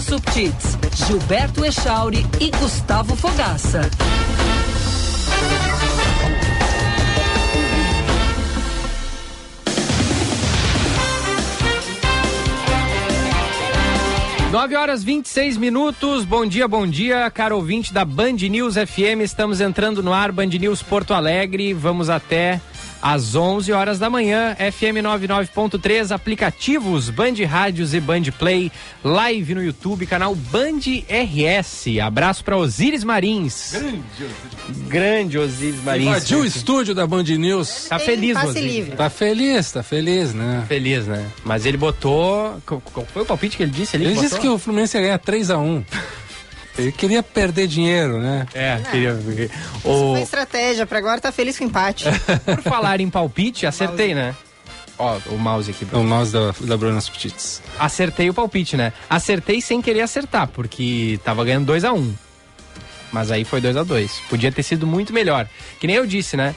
Subtits, Gilberto Echauri e Gustavo Fogaça. Nove horas 26 minutos. Bom dia, bom dia, caro ouvinte da Band News FM. Estamos entrando no ar, Band News Porto Alegre. Vamos até às 11 horas da manhã, FM 99.3, aplicativos Band Rádios e Band Play, live no YouTube, canal Band RS. Abraço para Osíris Marins. Grande, Grande Osíris Marins. Invadiu o estúdio da Band News. Tá feliz, Osíris. livre. Tá feliz, tá feliz, né? Feliz, né? Mas ele botou. Qual foi o palpite que ele disse ali? Ele que disse botou? que o Fluminense ia ganhar 3x1. Ele queria perder dinheiro, né? É, queria. Isso O... foi estratégia, pra agora tá feliz com o empate. Por falar em palpite, acertei, né? Ó, o mouse aqui. O mouse da, da Bruna Subtits. Acertei o palpite, né? Acertei sem querer acertar, porque tava ganhando 2 a 1 um. Mas aí foi 2 a 2 Podia ter sido muito melhor. Que nem eu disse, né?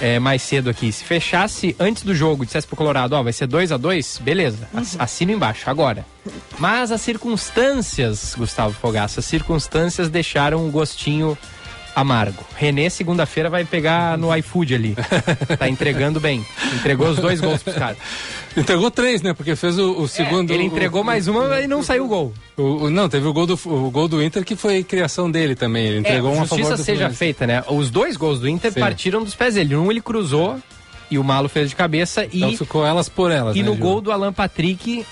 É, mais cedo aqui. Se fechasse antes do jogo, dissesse pro Colorado, ó, vai ser 2 a 2 beleza. Ass- Assino embaixo, agora. Mas as circunstâncias, Gustavo Fogaça, as circunstâncias deixaram um gostinho amargo. Renê, segunda-feira, vai pegar no iFood ali. tá entregando bem. Entregou os dois gols pros caras. Entregou três, né? Porque fez o, o segundo. É, Ele entregou o- mais uma e não saiu o gol. o- o- não, teve o gol, do, o gol do Inter que foi criação dele também. Ele entregou é, um a favor justiça seja feita, né? Os dois gols do Inter Sim. partiram dos pés dele. Um ele cruzou e o Malo fez de cabeça e, Então ficou elas por elas. e né, no Gil? gol do Alan Patrick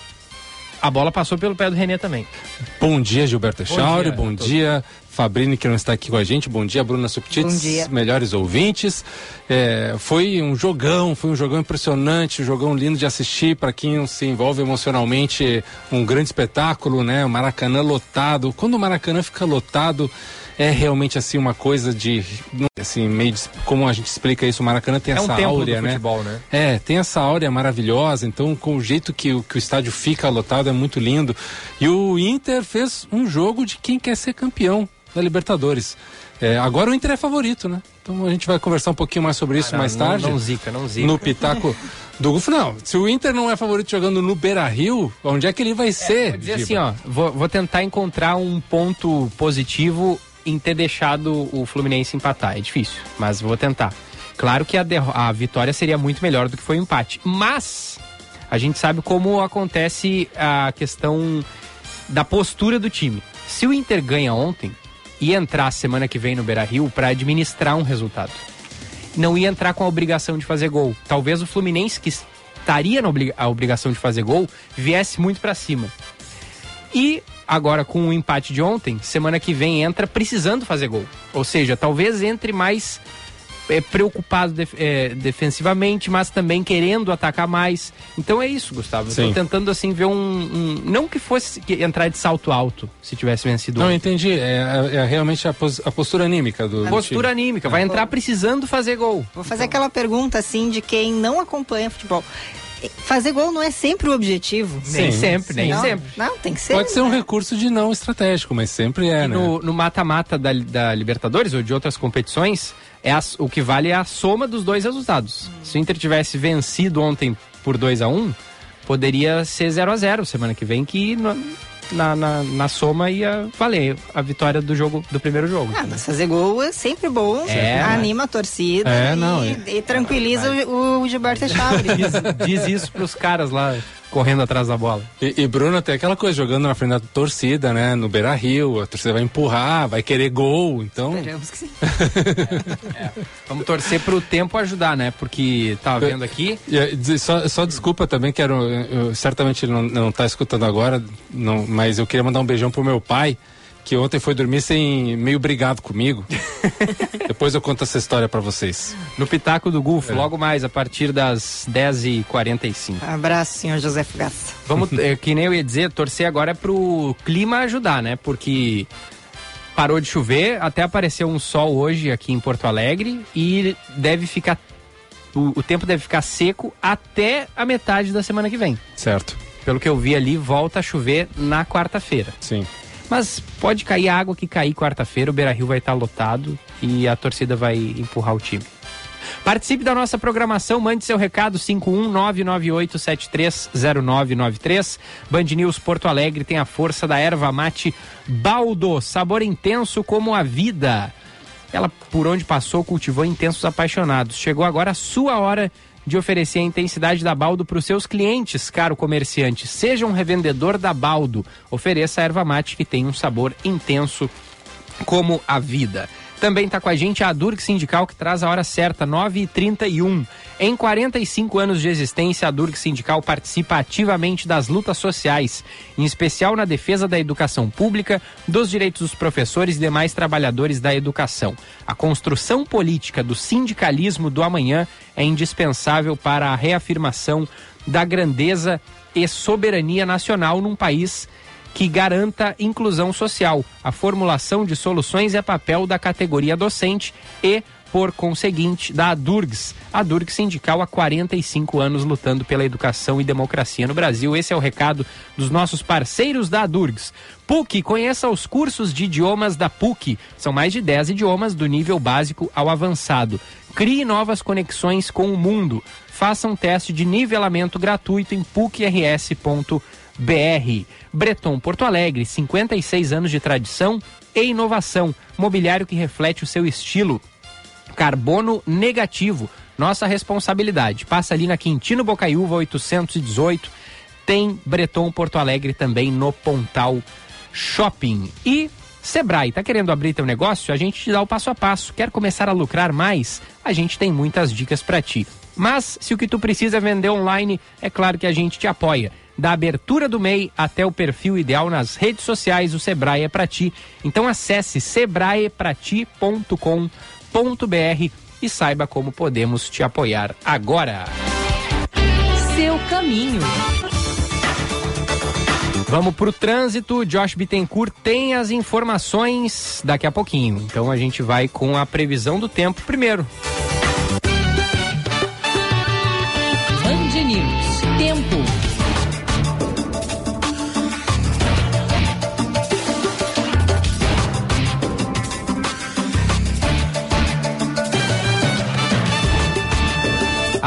a bola passou pelo pé do René também. Bom dia, Gilberto Echauri. dia, Bom dia, Fabrini, que não está aqui com a gente. Bom dia, Bruna Subtits. Bom dia. Melhores ouvintes. É, foi um jogão, foi um jogão impressionante, um jogão lindo de assistir para quem se envolve emocionalmente. Um grande espetáculo, né? O Maracanã lotado. Quando o Maracanã fica lotado, é realmente assim uma coisa de. Assim, meio de- como a gente explica isso, o Maracanã tem É um essa templo áurea, do né? futebol, né? É, tem essa áurea maravilhosa, então com o jeito que, o- que o estádio fica lotado é muito lindo. E o Inter fez um jogo de quem quer ser campeão da Libertadores. É, agora o Inter é favorito, né? Então a gente vai conversar um pouquinho mais sobre isso Ah, não, mais não- tarde. Não, zica, não zica. no Pitaco do Gufo. Não, se o Inter não é favorito jogando no Beira Rio, onde é que ele vai ser? Vou dizer Giba? assim, ó, vou, vou tentar encontrar um ponto positivo em ter deixado o Fluminense empatar. É difícil, mas vou tentar. Claro que a, a vitória seria muito melhor do que foi o empate, mas a gente sabe como acontece a questão da postura do time. Se o Inter ganha ontem e entrar semana que vem no Beira-Rio para administrar um resultado, não ia entrar com a obrigação de fazer gol. Talvez o Fluminense que estaria na obli- a obrigação de fazer gol viesse muito para cima. E agora com o empate de ontem, semana que vem entra precisando fazer gol. Ou seja, talvez entre mais é, preocupado def- é, defensivamente, mas também querendo atacar mais. Então é isso, Gustavo. Estou tentando assim ver um, um- não que fosse que- entrar de salto alto se tivesse vencido. Não, ontem. entendi. É, é realmente a, pos- a postura anímica do. do Postura time. anímica, vai entrar precisando fazer gol. Vou fazer aquela pergunta assim de quem não acompanha futebol. Fazer gol não é sempre o objetivo. Nem Sim, sempre, nem não, sempre. Não, tem que ser. Pode ser um né? recurso de não estratégico, mas sempre é, E né? no mata-mata da, da Libertadores ou de outras competições, é a- o que vale é a soma dos dois resultados. Se o Inter tivesse vencido ontem por 2 a 1 poderia ser 0 a 0 semana que vem, que no- na, na, na soma ia valer a vitória do jogo do primeiro jogo. Ah, mas fazer gol é sempre bom, É, anima a torcida É, e, não, é. e tranquiliza o, o Gilberto Echauri. Diz, diz isso pros caras lá correndo atrás da bola. E, e Bruno tem aquela coisa, jogando na frente da torcida, né? No Beira Rio, a torcida vai empurrar, vai querer gol, então. Esperamos que sim. Vamos torcer pro tempo ajudar, né? Porque tava vendo aqui, E, eh, só, só desculpa também, quero. eu- certamente ele não, não tá escutando agora, não, mas eu queria mandar um beijão pro meu pai, que ontem foi dormir sem meio brigado comigo. Depois eu conto essa história pra vocês. no Pitaco do Gulfo, logo mais, a partir das 10h45. Abraço, senhor José Fugaça. Vamos, é, que nem eu ia dizer, torcer agora é pro clima ajudar, né? Porque parou de chover, até apareceu um sol hoje aqui em Porto Alegre e deve ficar. O, o tempo deve ficar seco até a metade da semana que vem. Certo? Pelo que eu vi ali, volta a chover na quarta-feira. Sim. Mas pode cair a água que cair quarta-feira, o Beira Rio vai estar lotado e a torcida vai empurrar o time. Participe da nossa programação, mande seu recado 51998730993. Band News Porto Alegre tem a força da erva mate Baldo, sabor intenso como a vida. Ela, por onde passou, cultivou intensos apaixonados. Chegou agora a sua hora de oferecer a intensidade da Baldo para os seus clientes, caro comerciante. Seja um revendedor da Baldo. Ofereça a erva mate que tem um sabor intenso como a vida. Também está com a gente a Durg Sindical, que traz a hora certa, 9h31. Em 45 anos de existência, a Durg Sindical participa ativamente das lutas sociais, em especial na defesa da educação pública, dos direitos dos professores e demais trabalhadores da educação. A construção política do sindicalismo do amanhã é indispensável para a reafirmação da grandeza e soberania nacional num país que garanta inclusão social. A formulação de soluções é papel da categoria docente e, por conseguinte, da ADURGS. A ADURGS sindical há 45 anos lutando pela educação e democracia no Brasil. Esse é o recado dos nossos parceiros da ADURGS. PUC, conheça os cursos de idiomas da PUC. São mais de 10 idiomas do nível básico ao avançado. Crie novas conexões com o mundo. Faça um teste de nivelamento gratuito em pucrs.br. BR. Breton Porto Alegre, 56 anos de tradição e inovação. Mobiliário que reflete o seu estilo. Carbono negativo, nossa responsabilidade. Passa ali na Quintino Bocaiúva 818. Tem Breton Porto Alegre também no Pontal Shopping. E Sebrae, tá querendo abrir teu negócio? A gente te dá o passo a passo. Quer começar a lucrar mais? A gente tem muitas dicas para ti. Mas se o que tu precisa é vender online, é claro que a gente te apoia da abertura do MEI até o perfil ideal nas redes sociais, o Sebrae é para ti. Então acesse sebraeprati.com.br e saiba como podemos te apoiar agora. Seu caminho. Vamos para o trânsito. Josh Bittencourt tem as informações daqui a pouquinho. Então a gente vai com a previsão do tempo primeiro.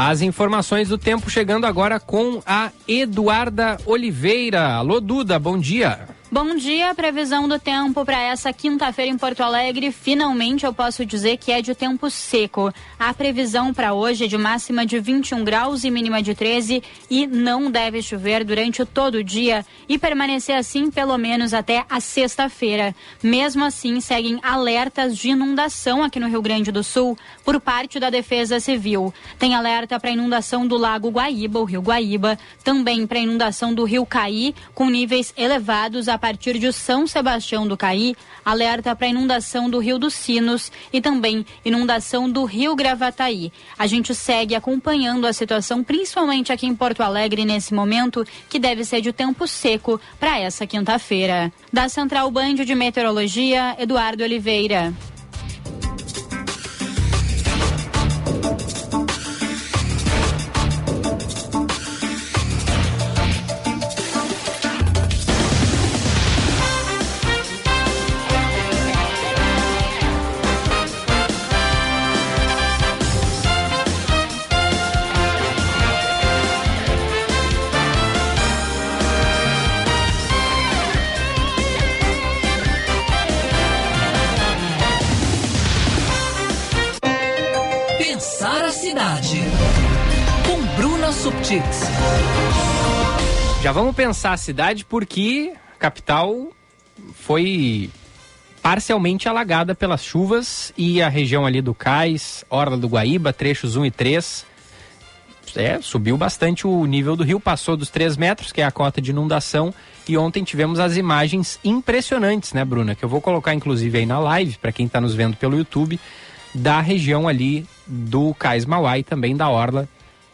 As informações do tempo chegando agora com a Eduarda Oliveira. Alô, Duda, bom dia. Bom dia, previsão do tempo para essa quinta-feira em Porto Alegre. Finalmente eu posso dizer que é de tempo seco. A previsão para hoje é de máxima de 21 graus e mínima de 13 e não deve chover durante todo o dia e permanecer assim pelo menos até a sexta-feira. Mesmo assim, seguem alertas de inundação aqui no Rio Grande do Sul por parte da Defesa Civil. Tem alerta para inundação do Lago Guaíba, o Rio Guaíba, também para inundação do Rio Caí, com níveis elevados a partir de São Sebastião do Caí, alerta para inundação do Rio dos Sinos e também inundação do Rio Gravataí. A gente segue acompanhando a situação, principalmente aqui em Porto Alegre nesse momento, que deve ser de tempo seco para essa quinta-feira. Da Central Band de Meteorologia, Eduardo Oliveira. Subtits. Já vamos pensar a cidade porque a capital foi parcialmente alagada pelas chuvas e a região ali do Cais, Orla do Guaíba, trechos 1 e 3, é, subiu bastante o nível do rio, passou dos 3 metros, que é a cota de inundação, e ontem tivemos as imagens impressionantes, né, Bruna? Que eu vou colocar inclusive aí na live, para quem está nos vendo pelo YouTube, da região ali do Cais Mauá e também da Orla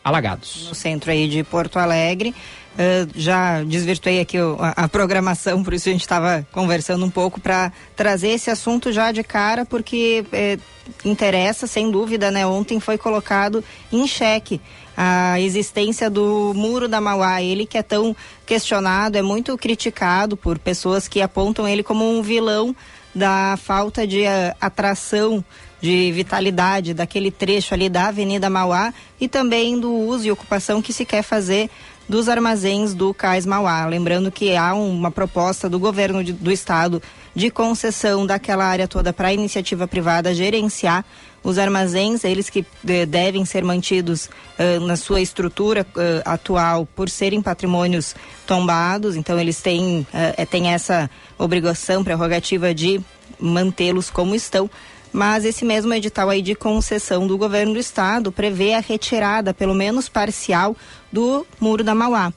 alagados. No centro aí de Porto Alegre. Uh, já desvirtuei aqui o, a, a, programação, por isso a gente estava conversando um pouco para trazer esse assunto já de cara, porque eh, interessa, sem dúvida, né? Ontem foi colocado em xeque a existência do muro da Mauá, ele que é tão questionado, é muito criticado por pessoas que apontam ele como um vilão da falta de uh, atração de vitalidade daquele trecho ali da Avenida Mauá e também do uso e ocupação que se quer fazer dos armazéns do Cais Mauá. Lembrando que há uma proposta do governo de, do estado de concessão daquela área toda para a iniciativa privada gerenciar os armazéns, eles que de, devem ser mantidos uh, na sua estrutura uh, atual por serem patrimônios tombados, então eles têm, uh, têm essa obrigação, prerrogativa de mantê-los como estão mas esse mesmo edital aí de concessão do governo do estado prevê a retirada, pelo menos parcial, do Muro da Mauá.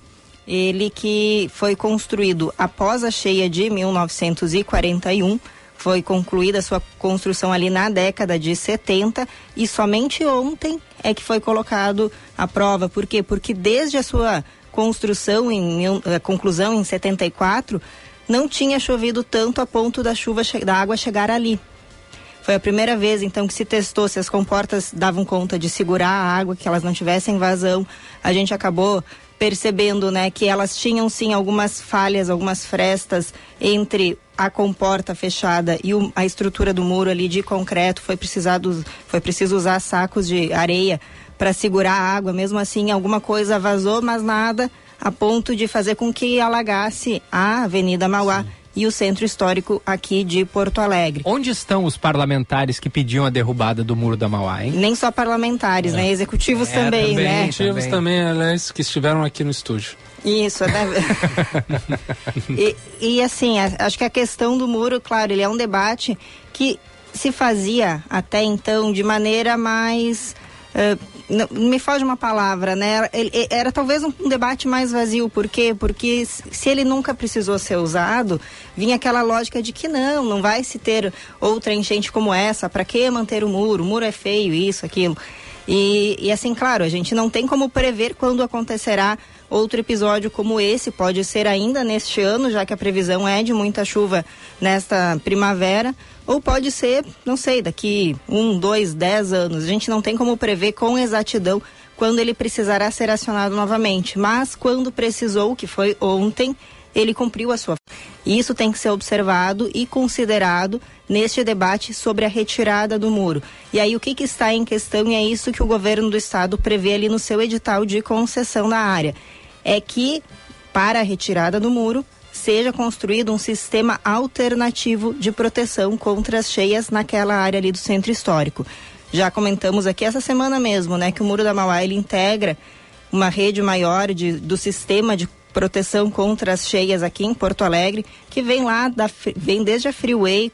Ele que foi construído após a cheia de 1941, foi concluída a sua construção ali na década de 70 e somente ontem é que foi colocado à prova. Por quê? Porque desde a sua construção, em, a conclusão em 74, não tinha chovido tanto a ponto da chuva da água chegar ali. Foi a primeira vez, então, que se testou se as comportas davam conta de segurar a água, que elas não tivessem vazão. A gente acabou percebendo, né, que elas tinham sim algumas falhas, algumas frestas entre a comporta fechada e o, a estrutura do muro ali de concreto. Foi precisado, foi preciso usar sacos de areia para segurar a água. Mesmo assim, alguma coisa vazou, mas nada a ponto de fazer com que alagasse a Avenida Mauá. Sim e o Centro Histórico aqui de Porto Alegre. Onde estão os parlamentares que pediam a derrubada do Muro da Mauá, hein? Nem só parlamentares, é. né? Executivos é, também, também, né? Executivos também, aliás, que estiveram aqui no estúdio. Isso, né? e, e assim, acho que a questão do muro, claro, ele é um debate que se fazia até então de maneira mais uh, me foge uma palavra, né? Ele, era talvez um, um, debate mais vazio, por quê? Porque se ele nunca precisou ser usado, vinha aquela lógica de que não, não vai se ter outra enchente como essa, para que manter o muro? O muro é feio, isso, aquilo. E, e assim, claro, a gente não tem como prever quando acontecerá outro episódio como esse, pode ser ainda neste ano, já que a previsão é de muita chuva nesta primavera, ou pode ser, não sei, daqui um, dois, dez anos. A gente não tem como prever com exatidão quando ele precisará ser acionado novamente, mas quando precisou, que foi ontem, ele cumpriu a sua. Isso tem que ser observado e considerado neste debate sobre a retirada do muro. E aí o que, que está em questão e é isso que o governo do estado prevê ali no seu edital de concessão da área, é que para a retirada do muro seja construído um sistema alternativo de proteção contra as cheias naquela área ali do centro histórico. Já comentamos aqui essa semana mesmo, né, que o Muro da Mauá ele integra uma rede maior de, do sistema de proteção contra as cheias aqui em Porto Alegre, que vem lá, da, vem desde a Freeway,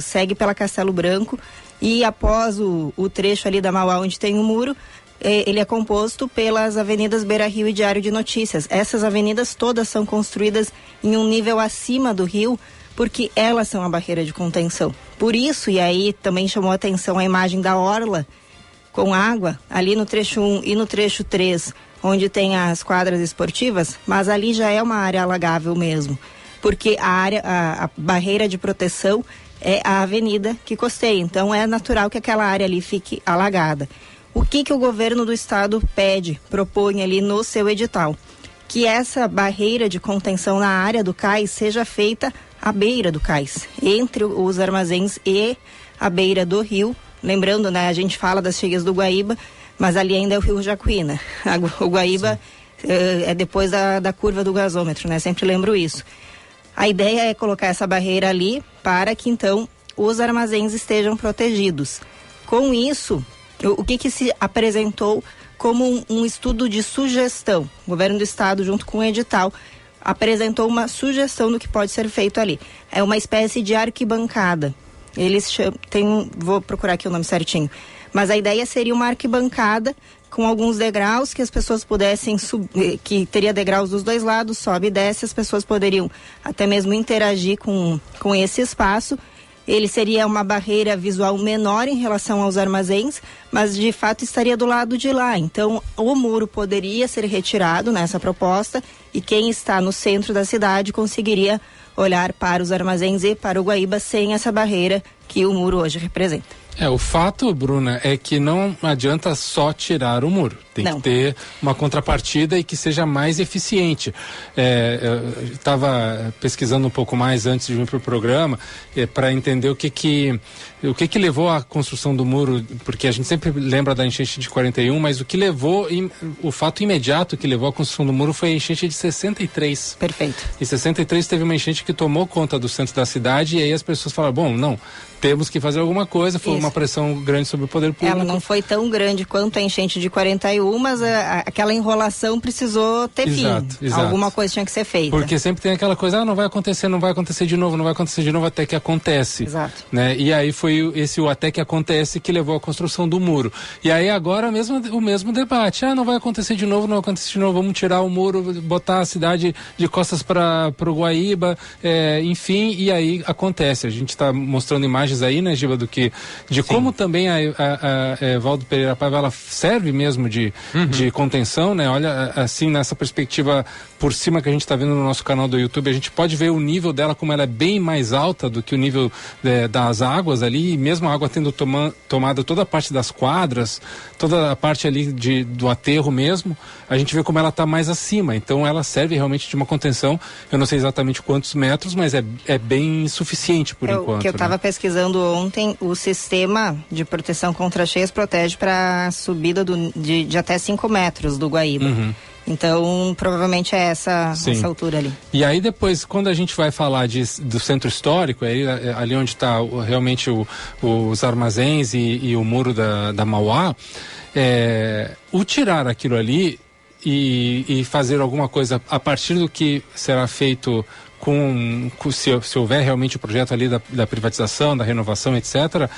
segue pela Castelo Branco e após o, o trecho ali da Mauá onde tem o muro, ele é composto pelas avenidas Beira Rio e Diário de Notícias. Essas avenidas todas são construídas em um nível acima do rio, porque elas são a barreira de contenção. Por isso, e aí também chamou a atenção a imagem da orla com água, ali no trecho 1 e no trecho 3, onde tem as quadras esportivas, mas ali já é uma área alagável mesmo, porque a área, a, a barreira de proteção é a avenida que costeia, então é natural que aquela área ali fique alagada. O que, que o governo do estado pede, propõe ali no seu edital? Que essa barreira de contenção na área do cais seja feita à beira do cais, entre os armazéns e a beira do rio. Lembrando, né, a gente fala das cheias do Guaíba, mas ali ainda é o rio Jacuí, né? O Guaíba uh, é depois da, da curva do gasômetro, né? Sempre lembro isso. A ideia é colocar essa barreira ali para que então os armazéns estejam protegidos. Com isso, o que, que se apresentou como um, um, estudo de sugestão. O governo do estado, junto com o edital, apresentou uma sugestão do que pode ser feito ali. É uma espécie de arquibancada. Eles tem vou procurar aqui o nome certinho. Mas a ideia seria uma arquibancada com alguns degraus que as pessoas pudessem subir, que teria degraus dos dois lados, sobe e desce, as pessoas poderiam até mesmo interagir com, com esse espaço ele seria uma barreira visual menor em relação aos armazéns, mas de fato estaria do lado de lá. Então, o muro poderia ser retirado nessa proposta e quem está no centro da cidade conseguiria olhar para os armazéns e para o Guaíba sem essa barreira que o muro hoje representa. É, o fato, Bruna, é que não adianta só tirar o muro. Tem Não. que ter uma contrapartida e que seja mais eficiente. É, estava pesquisando um pouco mais antes de vir para o programa para entender o que que o que que levou à construção do muro, porque a gente sempre lembra da enchente de 41, mas o que levou, o fato imediato que levou à construção do muro foi a enchente de 63. Perfeito. Em 63 teve uma enchente que tomou conta do centro da cidade e aí as pessoas falaram, bom, não, temos que fazer alguma coisa, foi Isso. uma pressão grande sobre o poder público. Ela não foi tão grande quanto a enchente de 41, mas a- a- aquela enrolação precisou ter Exato, fim. exato. Alguma coisa tinha que ser feita. Porque sempre tem aquela coisa, ah, não vai acontecer, não vai acontecer de novo, não vai acontecer de novo, até que acontece. Exato. Né? E aí foi esse o até que acontece que levou à construção do muro. E aí agora mesmo, o mesmo debate. Ah, não vai acontecer de novo, não vai acontecer de novo, vamos tirar o muro, botar a cidade de costas para o Guaíba, é, enfim, e aí acontece. A gente está mostrando imagens aí, né, Giba, do que, de como também a, a, a, é, Valdo Pereira Paiva, ela serve mesmo de, de contenção, né? Olha, a- assim, nessa perspectiva por cima que a gente está vendo no nosso canal do YouTube, a gente pode ver o nível dela como ela é bem mais alta do que o nível é, das águas ali, e mesmo a água tendo toma, tomado toda a parte das quadras, toda a parte ali de, do aterro mesmo, a gente vê como ela está mais acima. Então ela serve realmente de uma contenção. Eu não sei exatamente quantos metros, mas é, é bem suficiente por É o enquanto. que eu né? estava pesquisando ontem, o sistema de proteção contra cheias protege para subida do- de, de até 5 metros do Guaíba. Então, provavelmente é essa. Sim. essa altura ali. E aí depois, quando a gente vai falar de, do centro histórico, aí, é, ali onde está realmente o- os armazéns e, e o muro da, da Mauá, é, o tirar aquilo ali e, e fazer alguma coisa a partir do que será feito com, com- se, se houver realmente o projeto ali da, da privatização, da renovação, etc.,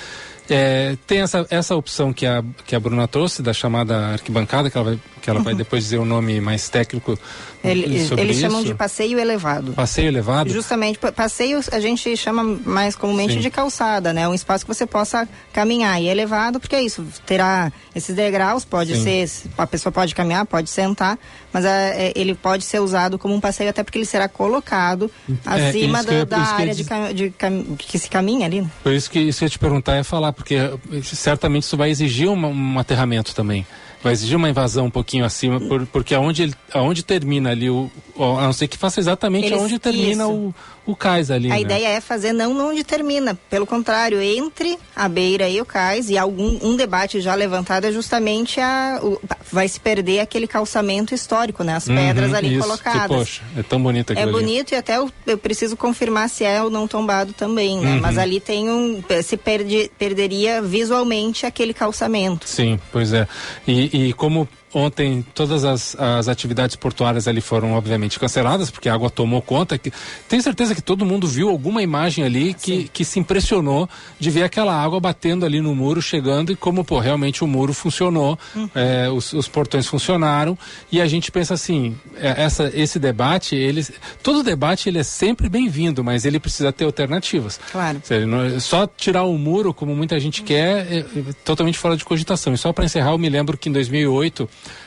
é, tem essa, essa opção que a, que a Bruna trouxe, da chamada arquibancada, que ela vai, que ela vai depois dizer o nome mais técnico Ele- sobre eles chamam isso. de passeio elevado. Passeio elevado? Justamente, pa- passeio a gente chama mais comumente Sim. de calçada, né? Um espaço que você possa caminhar. E é elevado porque é isso, terá esses degraus, pode Sim. ser, a pessoa pode caminhar, pode sentar, mas é, ele pode ser usado como um passeio até porque ele será colocado É, acima que eu- da, da área de, cam- de cam- que se caminha ali. né? Por isso que isso que eu ia te perguntar é falar, porque eh, certamente isso vai exigir uma- um aterramento também. Vai exigir uma invasão um pouquinho acima, por- porque aonde, ele, aonde termina ali, o, a não ser que faça exatamente Eles- aonde termina isso. o, o cais ali. A né? ideia é fazer não onde termina, pelo contrário, entre a beira e o cais, e algum um debate já levantado é justamente a o- vai se perder aquele calçamento histórico, né? As pedras Uhum, ali isso, colocadas. Que, poxa, é tão bonito É aquilo ali. bonito e até eu, eu preciso confirmar se é ou não tombado também, né? Uhum. Mas ali tem um. Se perde, perderia visualmente aquele calçamento. Sim, pois é. E, e como ontem todas as, as atividades portuárias ali foram obviamente canceladas, porque a água tomou conta, que, tenho certeza que todo mundo viu alguma imagem ali que, que se impressionou de ver aquela água batendo ali no muro, chegando, e como, pô, realmente o muro funcionou, é, os, os portões funcionaram, e a gente pensa assim, é, essa, esse debate, ele, todo debate ele é sempre bem-vindo, mas ele precisa ter alternativas. Claro. Não- só tirar o muro, como muita gente quer, é, é totalmente fora de cogitação. E só para encerrar, eu me lembro que em 2008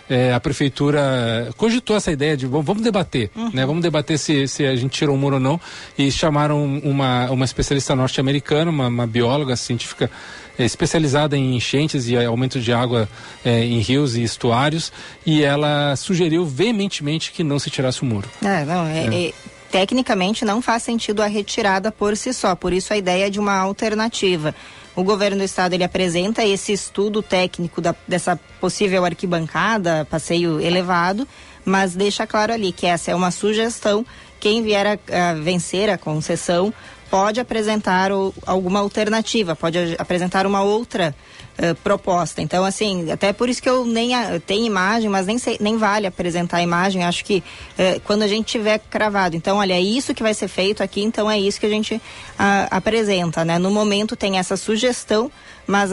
é, a prefeitura cogitou essa ideia de vamos, vamos debater, né? Vamos debater se, se a gente tira o muro ou não. E chamaram uma, uma especialista norte-americana, uma, uma bióloga científica é, especializada em enchentes e aumento de água é, em rios e estuários, e ela sugeriu veementemente que não se tirasse o muro. É, não, é- é- tecnicamente não faz sentido a retirada por si só, por isso a ideia de uma alternativa. O governo do estado ele apresenta esse estudo técnico da- dessa possível arquibancada, passeio elevado, mas deixa claro ali que essa é uma sugestão. Quem vier a, a vencer a concessão pode apresentar o- alguma alternativa, pode apresentar uma outra eh, proposta. Então, assim, até por isso que eu nem tenho imagem, mas nem, sei, nem vale apresentar a imagem. Acho que eh, quando a gente tiver cravado, então, olha, é isso que vai ser feito aqui, então é isso que a gente ah, apresenta, né? No momento tem essa sugestão, mas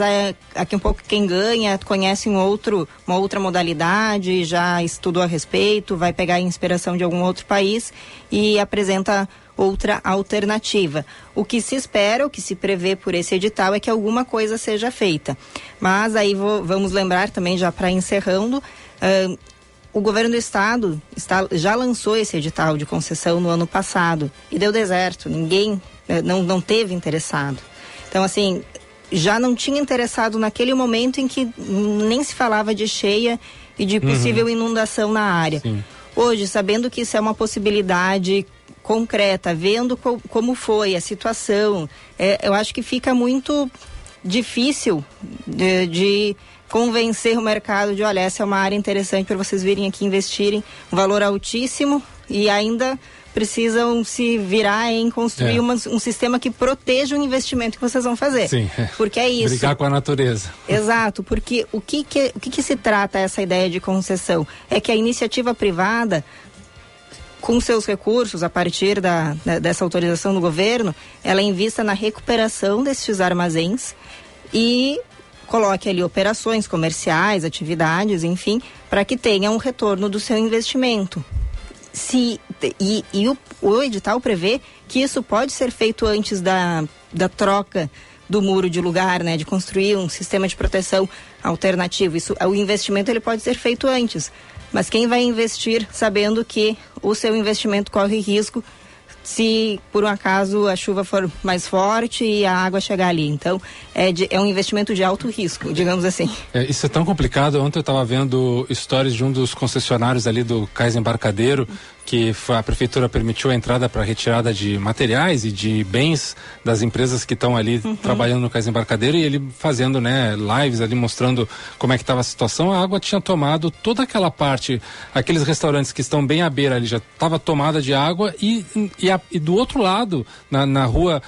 aqui um pouco quem ganha conhece um outro, uma outra modalidade, já estudou a respeito, vai pegar inspiração de algum outro país e apresenta outra alternativa. O que se espera, o que se prevê por esse edital é que alguma coisa seja feita. Mas aí vou- vamos lembrar também, já para encerrando, ahn, o governo do estado está, já lançou esse edital de concessão no ano passado e deu deserto. Ninguém eh, não, não teve interessado. Então, assim, já não tinha interessado naquele momento em que nem se falava de cheia e de possível uhum. inundação na área. Sim. Hoje, sabendo que isso é uma possibilidade concreta, vendo co como foi a situação, é, eu acho que fica muito difícil de, de, convencer o mercado de, olha, essa é uma área interessante para vocês virem aqui investirem, um valor altíssimo e ainda precisam se virar em construir é. uma, um sistema que proteja o investimento que vocês vão fazer. Sim. Porque é isso. Brigar com a natureza. Exato, porque o que, que, o que, que se trata essa ideia de concessão? É que a iniciativa privada com seus recursos, a partir da, da, dessa autorização do governo, ela invista na recuperação desses armazéns e coloque ali operações comerciais, atividades, enfim, para que tenha um retorno do seu investimento se e, e o, o edital prevê que isso pode ser feito antes da, da troca do muro de lugar, né, de construir um sistema de proteção alternativo. Isso, o investimento ele pode ser feito antes, mas quem vai investir sabendo que o seu investimento corre risco se por um acaso a chuva for mais forte e a água chegar ali. Então, é, de, é um investimento de alto risco, digamos assim. É, isso é tão complicado. Ontem eu estava vendo histórias de um dos concessionários ali do Cais Embarcadeiro, que a prefeitura permitiu a entrada para retirada de materiais e de bens das empresas que estão ali uhum. trabalhando no cais embarcadeiro e ele fazendo né, lives ali mostrando como é que estava a situação. A água tinha tomado toda aquela parte, aqueles restaurantes que estão bem à beira ali já estava tomada de água e, e, a, e, do outro lado, na, na rua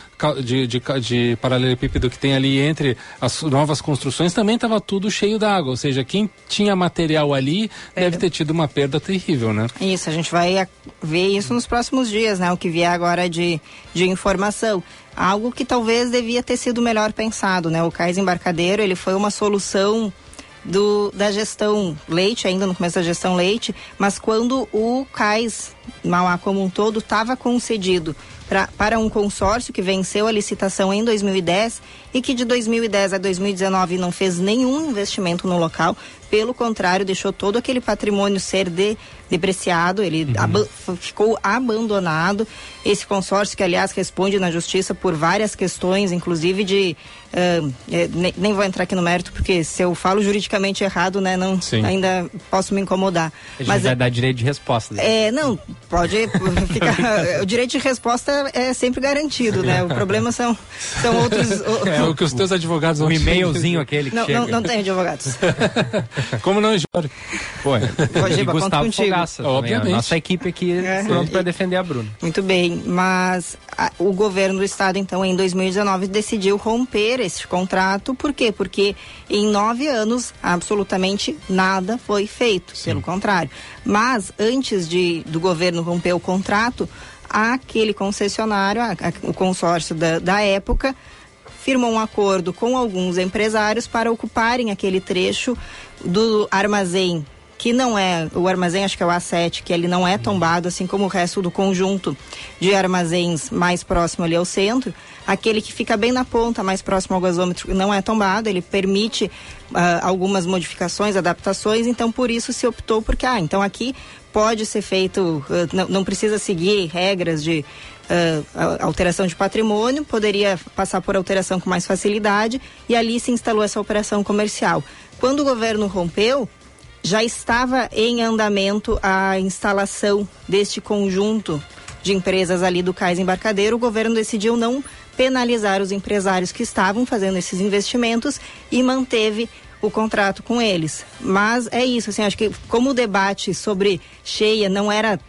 de, de, de paralelepípedo que tem ali entre as novas construções, também estava tudo cheio d'água. Ou seja, quem tinha material ali é. deve ter tido uma perda terrível, né? Isso, a gente vai ver isso nos próximos dias, né? O que vier agora de, de informação. Algo que talvez devia ter sido melhor pensado, né? O cais embarcadeiro, ele foi uma solução do, da gestão leite, ainda no começo da gestão leite, mas quando o cais Mauá como um todo estava concedido pra, para um consórcio que venceu a licitação em 2010 e que de 2010 a 2019 não fez nenhum investimento no local, pelo contrário, deixou todo aquele patrimônio ser de, depreciado, ele uhum. ab ficou abandonado. Esse consórcio, que aliás responde na justiça por várias questões, inclusive de. Uh, nem, nem, vou entrar aqui no mérito, porque se eu falo juridicamente errado, né, não, ainda posso me incomodar. A gente Mas vai é, dar direito de resposta. Né? É, não, pode ficar. o direito de resposta é sempre garantido, né? O problema são, são outros. É o que os teus advogados vão. Um e-mailzinho aquele que não, chega. Não, não tem advogados. Como não, Jorge? Pô, e Gustavo Fogaça. Obviamente. Nossa equipe aqui é. pronto para defender a Bruna. Muito bem, mas a, o governo do estado, então, em 2019, decidiu romper esse contrato. Por quê? Porque em nove anos, absolutamente nada foi feito. Sim. Pelo contrário. Mas, antes de, do governo romper o contrato, aquele concessionário, a, a, o consórcio da, da época, firmou um acordo com alguns empresários para ocuparem aquele trecho do armazém que não é o armazém, acho que é o A7, que ele não é tombado, assim como o resto do conjunto de armazéns mais próximo ali ao centro. Aquele que fica bem na ponta, mais próximo ao gasômetro, não é tombado, ele permite uh, algumas modificações, adaptações, então por isso se optou, porque, ah, então aqui pode ser feito, uh, não, não precisa seguir regras de uh, alteração de patrimônio, poderia passar por alteração com mais facilidade e ali se instalou essa operação comercial. Quando o governo rompeu, já estava em andamento a instalação deste conjunto de empresas ali do Cais Embarcadeiro. O governo decidiu não penalizar os empresários que estavam fazendo esses investimentos e manteve o contrato com eles. Mas é isso, assim, acho que como o debate sobre cheia não era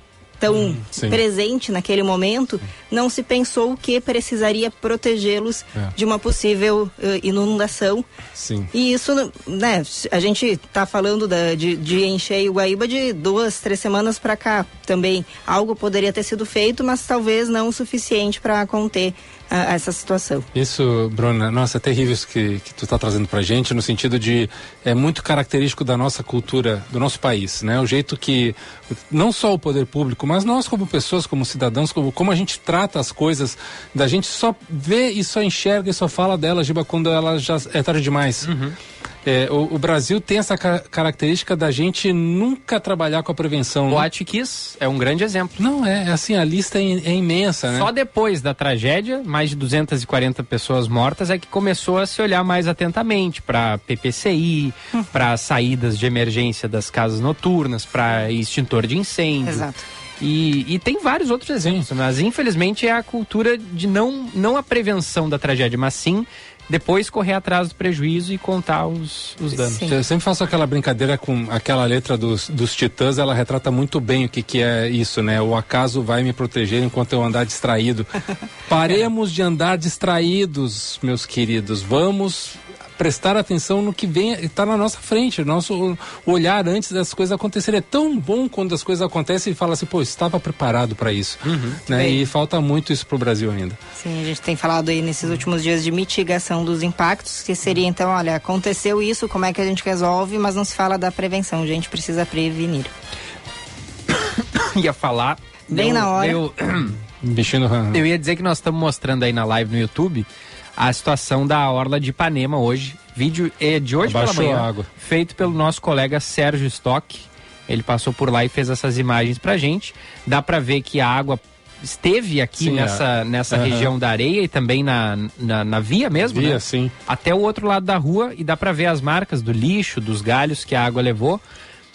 tão hum, presente naquele momento, não se pensou que precisaria protegê-los é. de uma possível uh, inundação. Sim. E isso, né, a gente está falando da, de, de encher o Guaíba de duas, três semanas para cá também. Algo poderia ter sido feito, mas talvez não o suficiente para conter a, essa situação. Isso, Bruna, nossa, é terrível isso que, que tu está trazendo para gente, no sentido de é muito característico da nossa cultura, do nosso país, né? O jeito que não só o poder público, mas nós como pessoas, como cidadãos, como, como a gente trata as coisas, da gente só vê e só enxerga e só fala dela, Giba, quando ela já é tarde demais. Uhum. É, o, o, Brasil tem essa ca característica da gente nunca trabalhar com a prevenção. O né? Kiss é um grande exemplo. Não, é assim, a lista é, é, imensa, né? Só depois da tragédia, mais de 240 pessoas mortas, é que começou a se olhar mais atentamente para PPCI, hum. para saídas de emergência das casas noturnas, para extintor de incêndio. Exato. E, e, tem vários outros exemplos, mas infelizmente é a cultura de não, não a prevenção da tragédia, mas sim depois correr atrás do prejuízo e contar os, os danos. Sim. Eu sempre faço aquela brincadeira com aquela letra dos, dos Titãs, ela retrata muito bem o que, que é isso, né? O acaso vai me proteger enquanto eu andar distraído. Paremos de andar distraídos, meus queridos. Vamos prestar atenção no que vem, está na nossa frente, nosso olhar antes das coisas acontecerem. É tão bom quando as coisas acontecem e fala assim, pô, estava preparado para isso. Uhum, né? E falta muito isso para o Brasil ainda. Sim, a gente tem falado aí nesses últimos dias de mitigação dos impactos, que seria então, olha, aconteceu isso, como é que a gente resolve, mas não se fala da prevenção, a gente precisa prevenir. ia falar. Bem deu, na hora. Deu... Eu ia dizer que nós estamos mostrando aí na live no YouTube a situação da Orla de Ipanema hoje. Vídeo é de hoje Abaixou pela manhã, água. feito pelo nosso colega Sérgio Stock. Ele passou por lá e fez essas imagens pra gente. Dá pra ver que a água esteve aqui sim, nessa, é. nessa uhum. região da areia e também na, na, na via mesmo, via, né? sim. Até o outro lado da rua e dá pra ver as marcas do lixo, dos galhos que a água levou.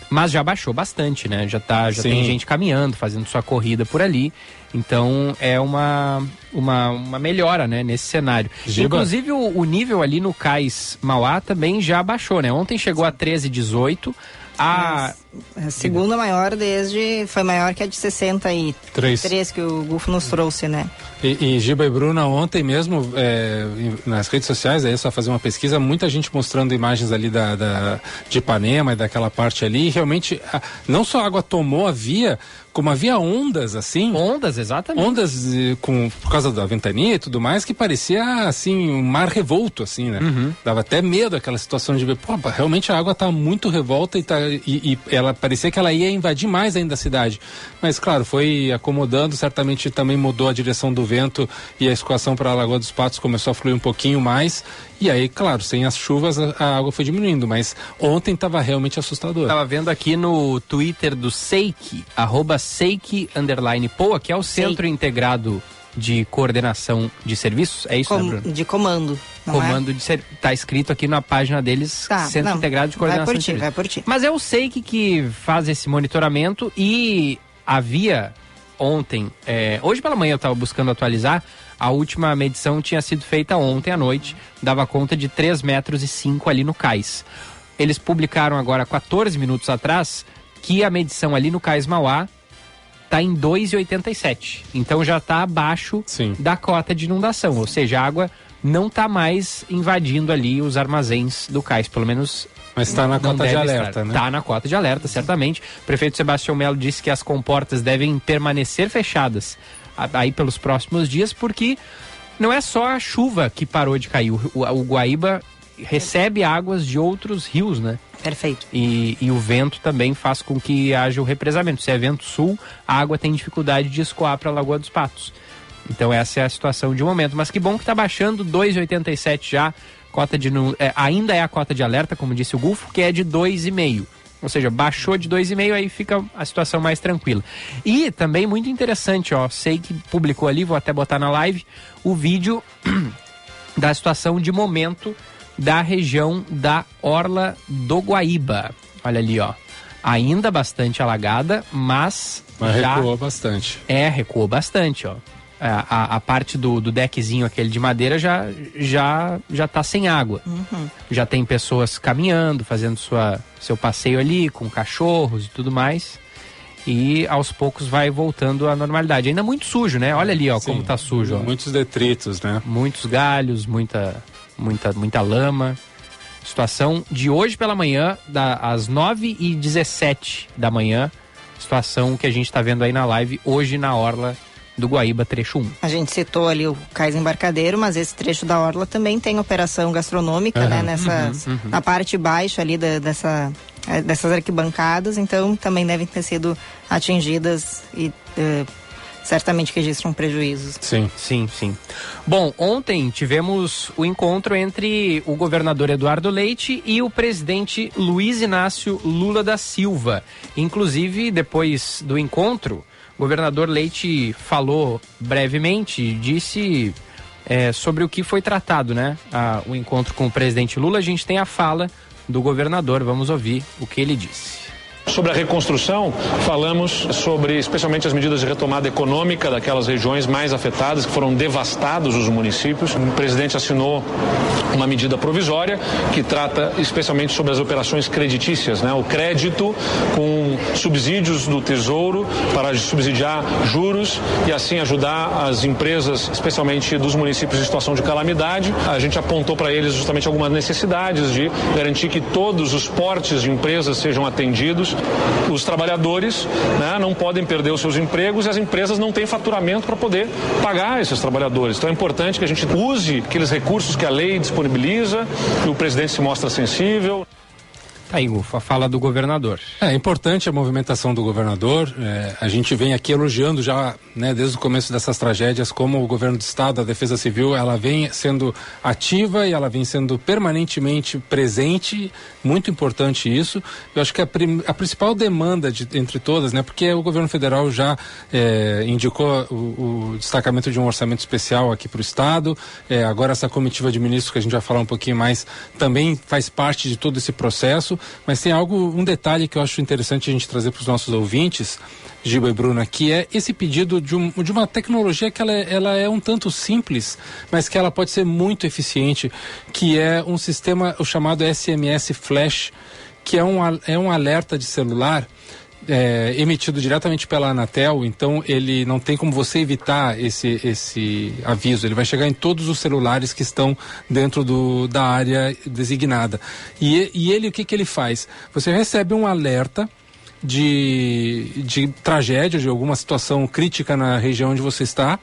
Mas já baixou bastante, né? Já, tá, já tem gente caminhando, fazendo sua corrida por ali. Então é uma, uma, uma melhora né, nesse cenário. Giba. Inclusive o, o, nível ali no Cais Mauá também já baixou, né? Ontem chegou a 13,18. A... a segunda maior desde. Foi maior que a de 63 Três. que o Gufo nos trouxe, né? E, e Giba e Bruna, ontem mesmo, é, nas redes sociais, aí só fazer uma pesquisa, muita gente mostrando imagens ali da, da, de Ipanema e daquela parte ali. E realmente, a, não só a água tomou a via, como havia ondas assim. Ondas, exatamente. Ondas eh, com, por causa da ventania e tudo mais, que parecia assim, um mar revolto, assim, né? Uhum. Dava até medo aquela situação de ver, pô, realmente a água está muito revolta e, tá, e, e, ela parecia que ela ia invadir mais ainda a cidade. Mas claro, foi acomodando, certamente também mudou a direção do vento e a escoação para a Lagoa dos Patos começou a fluir um pouquinho mais. E aí, claro, sem as chuvas a, a água foi diminuindo, mas ontem estava realmente assustador. Tava vendo aqui no Twitter do Seik, arroba Seik underline Poa, que é o Centro Integrado de Coordenação de Serviços, é isso, Com, né, Bruno? De comando. É? comando é? de ser, tá escrito aqui na página deles, tá, Centro não, Integrado de Coordenação vai por ti, de Vai por ti. Mas é o Seik que faz esse monitoramento e havia ontem, é, hoje pela manhã eu estava buscando atualizar, a última medição tinha sido feita ontem à noite, dava conta de 3 metros e 5 ali no cais. Eles publicaram agora, 14 minutos atrás, que a medição ali no cais Mauá está em 2,87. Então já está abaixo Sim. da cota de inundação, ou seja, a água não está mais invadindo ali os armazéns do cais, pelo menos mas está na cota de alerta, estar. né? Está na cota de alerta, certamente. O prefeito Sebastião Melo disse que as comportas devem permanecer fechadas aí pelos próximos dias, porque não é só a chuva que parou de cair. O, o, Guaíba recebe águas de outros rios, né? Perfeito. E, e, o vento também faz com que haja o represamento. Se é vento sul, a água tem dificuldade de escoar para a Lagoa dos Patos. Então essa é a situação de momento. Mas que bom que está baixando 2,87 já. Cota de é, ainda é a cota de alerta, como disse o Gulfo, que é de 2,5. Ou seja, baixou de 2,5, aí fica a situação mais tranquila. E também muito interessante, ó, sei que publicou ali, vou até botar na live, o vídeo da situação de momento da região da Orla do Guaíba. Olha ali, ó. Ainda bastante alagada, mas. Mas já recuou bastante. É, recuou bastante, ó. É, a, a, parte do, do deckzinho aquele de madeira já já já tá sem água. Uhum. Já tem pessoas caminhando, fazendo sua, seu passeio ali com cachorros e tudo mais. E aos poucos vai voltando à normalidade. Ainda muito sujo, né? Olha ali, ó, Sim, como tá sujo. Ó. Muitos detritos, né? Muitos galhos, muita muita muita lama. Situação de hoje pela manhã, da, às 9h17 da manhã. Situação que a gente está vendo aí na live hoje na Orla do Guaíba, trecho 1. A gente citou ali o cais embarcadeiro, mas esse trecho da Orla também tem operação gastronômica, uhum, né? Nessa, uhum, uhum. Na parte baixa ali da, dessa, é, dessas arquibancadas, então também devem ter sido atingidas e uh, certamente registram prejuízos. Sim, sim, sim. Bom, ontem tivemos o encontro entre o governador Eduardo Leite e o presidente Luiz Inácio Lula da Silva. Inclusive, depois do encontro, o governador Leite falou brevemente, disse é, sobre o que foi tratado, né? A, o encontro com o presidente Lula. A gente tem a fala do governador. Vamos ouvir o que ele disse. Sobre a reconstrução, falamos sobre especialmente as medidas de retomada econômica daquelas regiões mais afetadas, que foram devastados os municípios. O presidente assinou uma medida provisória que trata especialmente sobre as operações creditícias, né? o crédito com subsídios do Tesouro para subsidiar juros e assim ajudar as empresas, especialmente dos municípios em situação de calamidade. A gente apontou para eles justamente algumas necessidades de garantir que todos os portes de empresas sejam atendidos os trabalhadores né, não podem perder os seus empregos e as empresas não têm faturamento para poder pagar esses trabalhadores. Então é importante que a gente use aqueles recursos que a lei disponibiliza, e o presidente se mostra sensível. Aí, Ufa, fala do governador. É importante a movimentação do governador. É, a gente vem aqui elogiando já, né, desde o começo dessas tragédias, como o governo do estado, a Defesa Civil, ela vem sendo ativa e ela vem sendo permanentemente presente. Muito importante isso. Eu acho que a, prim, a principal demanda de, entre todas, né, porque o governo federal já é, indicou o, o, destacamento de um orçamento especial aqui para o estado. É, agora essa comitiva de ministros que a gente vai falar um pouquinho mais também faz parte de todo esse processo mas tem algo, um detalhe que eu acho interessante a gente trazer para os nossos ouvintes, Giba e Bruna, que é esse pedido de, um, de uma tecnologia que ela é, ela é um tanto simples, mas que ela pode ser muito eficiente, que é um sistema, o chamado SMS Flash, que é um, é um alerta de celular é, emitido diretamente pela Anatel, então ele não tem como você evitar esse, esse aviso. Ele vai chegar em todos os celulares que estão dentro do, da área designada. E, e ele, o que, que ele faz? Você recebe um alerta de, de tragédia, de alguma situação crítica na região onde você está,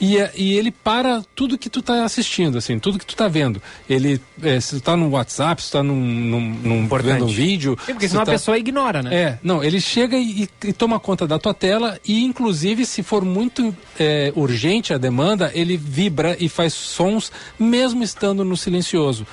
e, e ele para tudo que tu está assistindo, assim, tudo que tu está vendo. Ele, é, se tu está no WhatsApp, se tu está num, num, num vendo um vídeo... É porque senão tá... a pessoa ignora, né? É, não, ele chega e, e, toma conta da tua tela e, inclusive, se for muito é, urgente a demanda, ele vibra e faz sons mesmo estando no silencioso.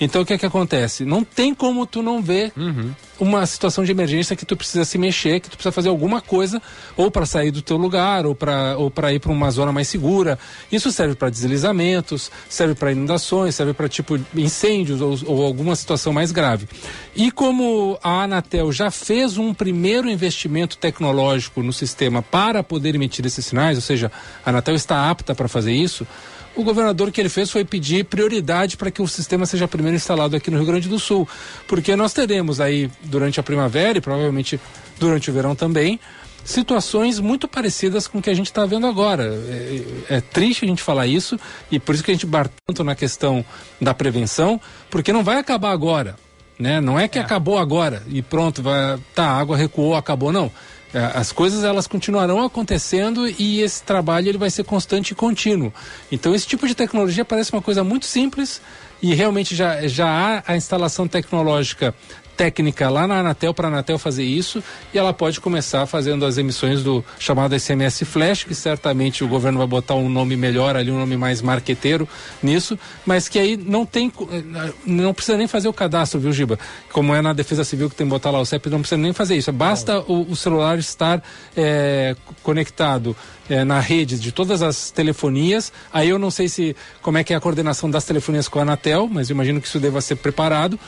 Então o que é que acontece? Não tem como tu não ver uhum. uma situação de emergência que tu precisa se mexer, que tu precisa fazer alguma coisa, ou para sair do teu lugar, ou para ou ir para uma zona mais segura. Isso serve para deslizamentos, serve para inundações, serve para tipo incêndios ou, ou alguma situação mais grave. E como a Anatel já fez um primeiro investimento tecnológico no sistema para poder emitir esses sinais, ou seja, a Anatel está apta para fazer isso, o governador que ele fez foi pedir prioridade para que o sistema seja primeiro instalado aqui no Rio Grande do Sul, porque nós teremos aí durante a primavera e provavelmente durante o verão também situações muito parecidas com o que a gente está vendo agora. É, é, triste a gente falar isso e por isso que a gente bar tanto na questão da prevenção, porque não vai acabar agora. Né? Não é que é. acabou agora e pronto, vai, tá, a água recuou, acabou, não. É, as coisas elas continuarão acontecendo e esse trabalho ele vai ser constante e contínuo. Então esse tipo de tecnologia parece uma coisa muito simples e realmente já, já há a instalação tecnológica técnica lá na Anatel para a Anatel fazer isso e ela pode começar fazendo as emissões do chamado SMS Flash, que certamente o governo vai botar um nome melhor ali, um nome mais marqueteiro nisso, mas que aí não tem, não precisa nem fazer o cadastro, viu, Giba? Como é na Defesa Civil que tem que botar lá o CEP, não precisa nem fazer isso. Basta o, o celular estar é, conectado é, na rede de todas as telefonias. Aí eu não sei se como é que é a coordenação das telefonias com a Anatel, mas imagino que isso deva ser preparado.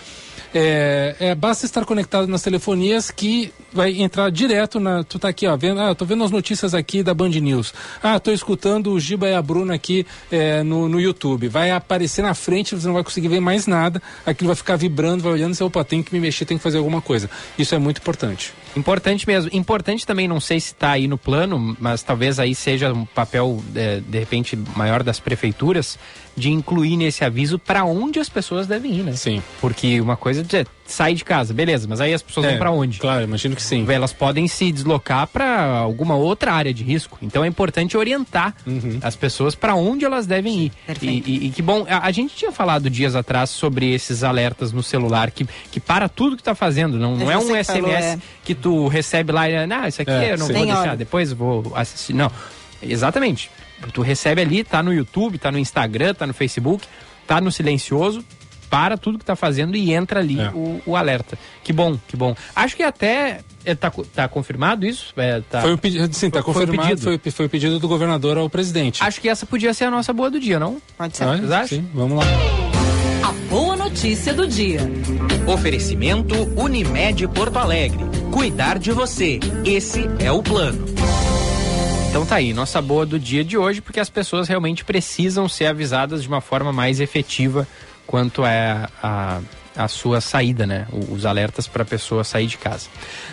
É, é, basta estar conectado nas telefonias que vai entrar direto na. Tu tá aqui, ó, vendo. Ah, tô vendo as notícias aqui da Band News. Ah, tô escutando o Giba e a Bruna aqui é, no, no YouTube. Vai aparecer na frente, você não vai conseguir ver mais nada. Aquilo vai ficar vibrando, vai olhando e opa, tem que me mexer, tem que fazer alguma coisa. Isso é muito importante. Importante mesmo. Importante também, não sei se está aí no plano, mas talvez aí seja um papel, é, de repente, maior das prefeituras, de incluir nesse aviso para onde as pessoas devem ir, né? Sim. Porque uma coisa é dizer, sai de casa, beleza, mas aí as pessoas é, vão para onde? Claro, imagino que sim. Elas podem se deslocar para alguma outra área de risco. Então é importante orientar uhum. as pessoas para onde elas devem ir. E, e, e, que bom, a, a, gente tinha falado dias atrás sobre esses alertas no celular que, que para tudo que está fazendo, não, não é um SMS falou, é. que tu recebe lá e, ah, isso aqui é, eu não sim. vou deixar, depois vou assistir. Não Exatamente. Tu recebe ali, tá no YouTube, tá no Instagram, tá no Facebook, tá no silencioso, para tudo que tá fazendo e entra ali É. o, o alerta. Que bom, que bom. Acho que até é, tá, tá confirmado isso? É, tá- Foi o pedido, sim, tá Foi- foi o confirmado. pedido. Foi, o- foi o pedido do governador ao presidente. Acho que essa podia ser a nossa boa do dia, não? Pode ser. Ah, Vocês acham? sim, vamos lá. A boa notícia do dia. Oferecimento Unimed Porto Alegre. Cuidar de você. Esse é o plano. Então tá aí, nossa boa do dia de hoje, porque as pessoas realmente precisam ser avisadas de uma forma mais efetiva quanto é a, a sua saída, né? Os alertas para a pessoa sair de casa.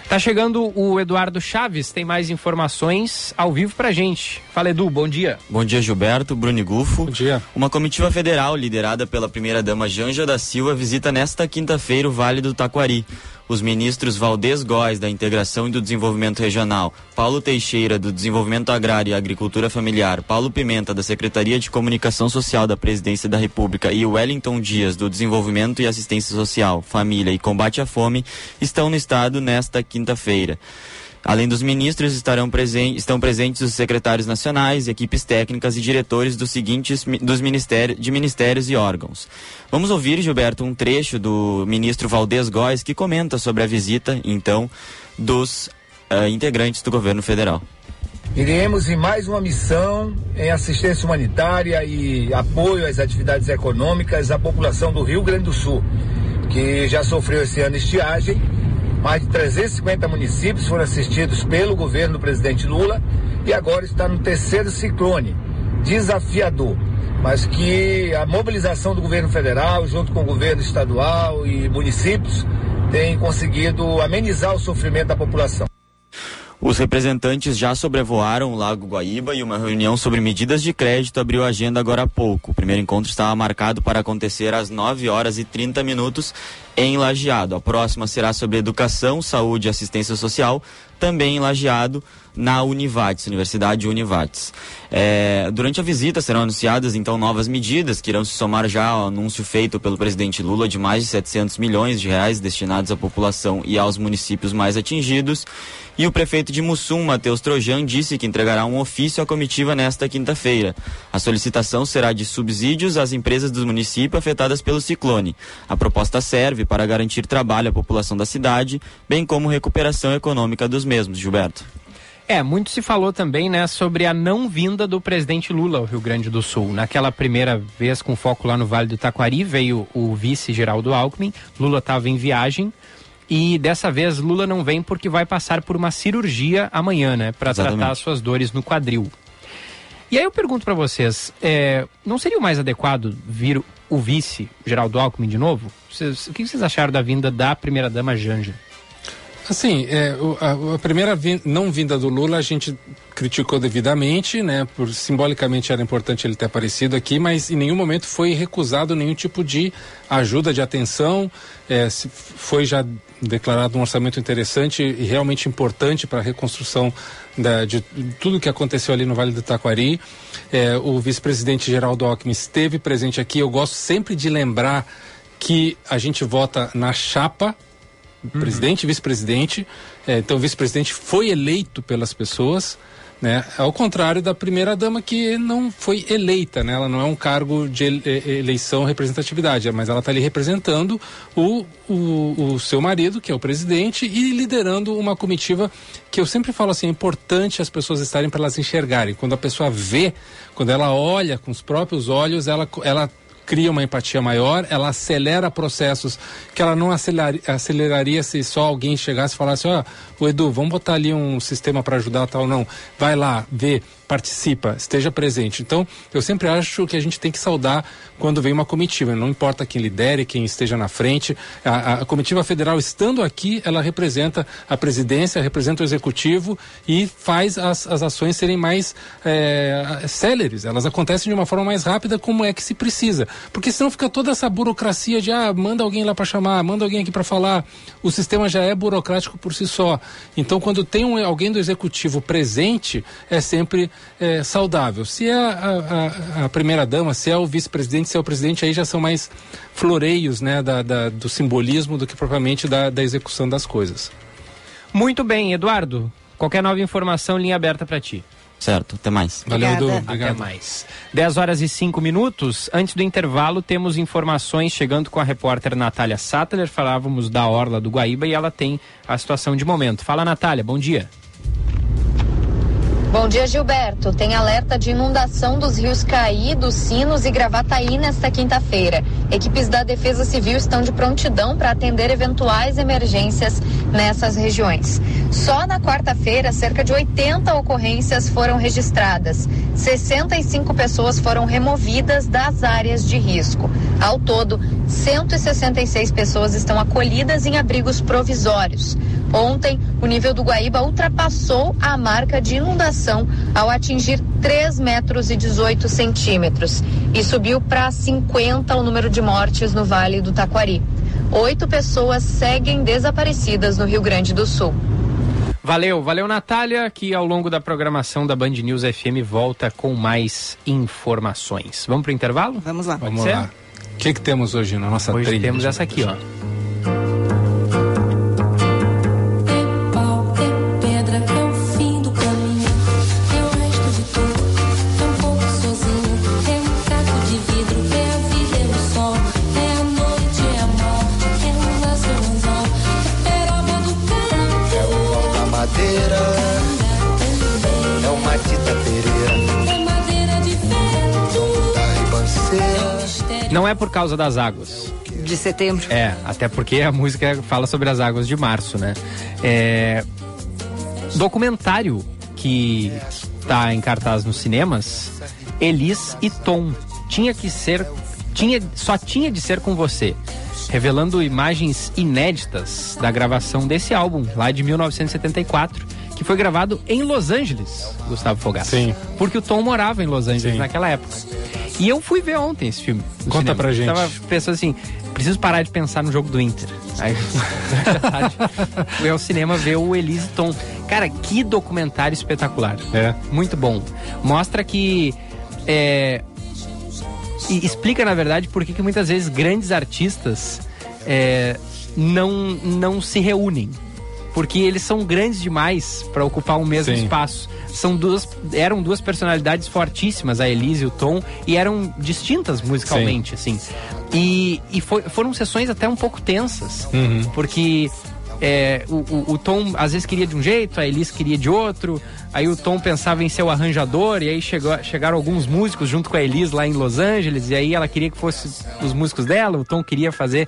Tá chegando o Eduardo Chaves, tem mais informações ao vivo pra gente. Fala Edu, bom dia. Bom dia, Gilberto, Bruno e Gufo. Bom dia. Uma comitiva federal liderada pela primeira-dama Janja da Silva visita nesta quinta-feira o Vale do Taquari. Os ministros Valdez Góes, da Integração e do Desenvolvimento Regional, Paulo Teixeira, do Desenvolvimento Agrário e Agricultura Familiar, Paulo Pimenta, da Secretaria de Comunicação Social da Presidência da República e Wellington Dias, do Desenvolvimento e Assistência Social, Família e Combate à Fome, estão no estado nesta quinta-feira. Além dos ministros, estarão presen estão presentes os secretários nacionais, equipes técnicas e diretores dos seguintes dos ministérios, de ministérios e órgãos. Vamos ouvir, Gilberto, um trecho do ministro Valdez Góes que comenta sobre a visita, então, dos eh, integrantes do governo federal. Iremos em mais uma missão em assistência humanitária e apoio às atividades econômicas à população do Rio Grande do Sul, que já sofreu esse ano estiagem. Mais de 350 municípios foram assistidos pelo governo do presidente Lula e agora está no terceiro ciclone, desafiador, mas que a mobilização do governo federal, junto com o governo estadual e municípios, tem conseguido amenizar o sofrimento da população. Os representantes já sobrevoaram o Lago Guaíba e uma reunião sobre medidas de crédito abriu a agenda agora há pouco. O primeiro encontro estava marcado para acontecer às 9 horas e 30 minutos em Lajeado. A próxima será sobre educação, saúde e assistência social, também em Lajeado, na Univates, Universidade Univates. É, durante a visita serão anunciadas então novas medidas que irão se somar já ao anúncio feito pelo presidente Lula de mais de 700 milhões de reais destinados à população e aos municípios mais atingidos. E o prefeito de Mussum, Matheus Trojan, disse que entregará um ofício à comitiva nesta quinta-feira. A solicitação será de subsídios às empresas do município afetadas pelo ciclone. A proposta serve para garantir trabalho à população da cidade, bem como recuperação econômica dos mesmos, Gilberto. É, muito se falou também, né, sobre a não vinda do presidente Lula ao Rio Grande do Sul. Naquela primeira vez com foco lá no Vale do Taquari, veio o vice Geraldo Alckmin. Lula estava em viagem e dessa vez Lula não vem porque vai passar por uma cirurgia amanhã, né, para tratar as suas dores no quadril. E aí eu pergunto para vocês, é, não seria o mais adequado vir o vice Geraldo Alckmin de novo? Vocês- o que vocês acharam da vinda da primeira dama Janja? Assim, é, a, a primeira vin- não vinda do Lula a gente criticou devidamente, né? Por simbolicamente era importante ele ter aparecido aqui, mas em nenhum momento foi recusado nenhum tipo de ajuda, de atenção. É, foi já declarado um orçamento interessante e realmente importante para a reconstrução da- de tudo que aconteceu ali no Vale do Taquari. É, o vice-presidente Geraldo Alckmin esteve presente aqui. Eu gosto sempre de lembrar que a gente vota na chapa presidente e vice-presidente. É, então, o vice-presidente foi eleito pelas pessoas, né? Ao contrário da primeira-dama, que não foi eleita, né? Ela não é um cargo de ele- e- eleição representatividade, mas ela está ali representando o, o, o seu marido, que é o presidente, e liderando uma comitiva que eu sempre falo assim, é importante as pessoas estarem para elas enxergarem. Quando a pessoa vê, quando ela olha com os próprios olhos, ela, ela cria uma empatia maior, ela acelera processos que ela não aceleraria, aceleraria se só alguém chegasse e falasse, ó, o Edu, vamos botar ali um sistema para ajudar tal, não. Vai lá, vê, participa, esteja presente. Então, eu sempre acho que a gente tem que saudar quando vem uma comitiva, não importa quem lidere, quem esteja na frente. A, a- a comitiva federal estando aqui, ela representa a presidência, representa o executivo e faz as, as ações serem mais é, céleres. Elas acontecem de uma forma mais rápida, como é que se precisa. Porque senão fica toda essa burocracia de, ah, manda alguém lá para chamar, manda alguém aqui para falar. O sistema já é burocrático por si só. Então, quando tem um, alguém do executivo presente, é sempre é, saudável. Se é a, a- a primeira-dama, se é o vice-presidente, se é o presidente, aí já são mais floreios né, da- da- do simbolismo do que propriamente da, da execução das coisas. Muito bem, Eduardo. Qualquer nova informação, linha aberta para ti. Certo, até mais. Valeu, Edu. Obrigada. Obrigado. Até mais. 10 horas e 5 minutos. Antes do intervalo, temos informações chegando com a repórter Natália Sattler. Falávamos da Orla do Guaíba e ela tem a situação de momento. Fala, Natália, bom dia. Bom dia, Gilberto. Tem alerta de inundação dos rios Caídos, Sinos e Gravataí nesta quinta-feira. Equipes da Defesa Civil estão de prontidão para atender eventuais emergências nessas regiões. Só na quarta-feira, cerca de 80 ocorrências foram registradas. 65 pessoas foram removidas das áreas de risco. Ao todo, 166 pessoas estão acolhidas em abrigos provisórios. Ontem, o nível do Guaíba ultrapassou a marca de inundação ao atingir 3 metros e 18 centímetros e subiu para 50 o número de mortes no Vale do Taquari. Oito pessoas seguem desaparecidas no Rio Grande do Sul. Valeu, valeu, Natália, que ao longo da programação da Band News FM volta com mais informações. Vamos pro intervalo? Vamos lá. Vamos lá. O que, que temos hoje na nossa Hoje trilha? temos essa aqui, ó. Não é por causa das águas. De setembro. É, até porque a música fala sobre as águas de março, né? É, documentário que tá em cartaz nos cinemas, Elis e Tom. Tinha que ser. Tinha, só tinha de ser com você. Revelando imagens inéditas da gravação desse álbum, lá de 1974, que foi gravado em Los Angeles, Gustavo Fogaça. Sim. Porque o Tom morava em Los Angeles Sim. naquela época. E eu fui ver ontem esse filme. Conta cinema. pra gente. Tava pensando assim, preciso parar de pensar no jogo do Inter. Aí, tarde, fui ao cinema ver o Elise Tom. Cara, que documentário espetacular. É. Muito bom. Mostra que. É, e explica, na verdade, por que que muitas vezes grandes artistas é, não, não se reúnem. Porque eles são grandes demais para ocupar o mesmo Sim. espaço. São duas, eram duas personalidades fortíssimas, a Elise e o Tom, e eram distintas musicalmente, assim. E, e foi- foram sessões até um pouco tensas, Uhum. porque é, o, o- o Tom às vezes queria de um jeito, a Elise queria de outro, aí o Tom pensava em ser o arranjador, e aí chegou, chegaram alguns músicos junto com a Elise lá em Los Angeles, e aí ela queria que fosse os músicos dela, o Tom queria fazer,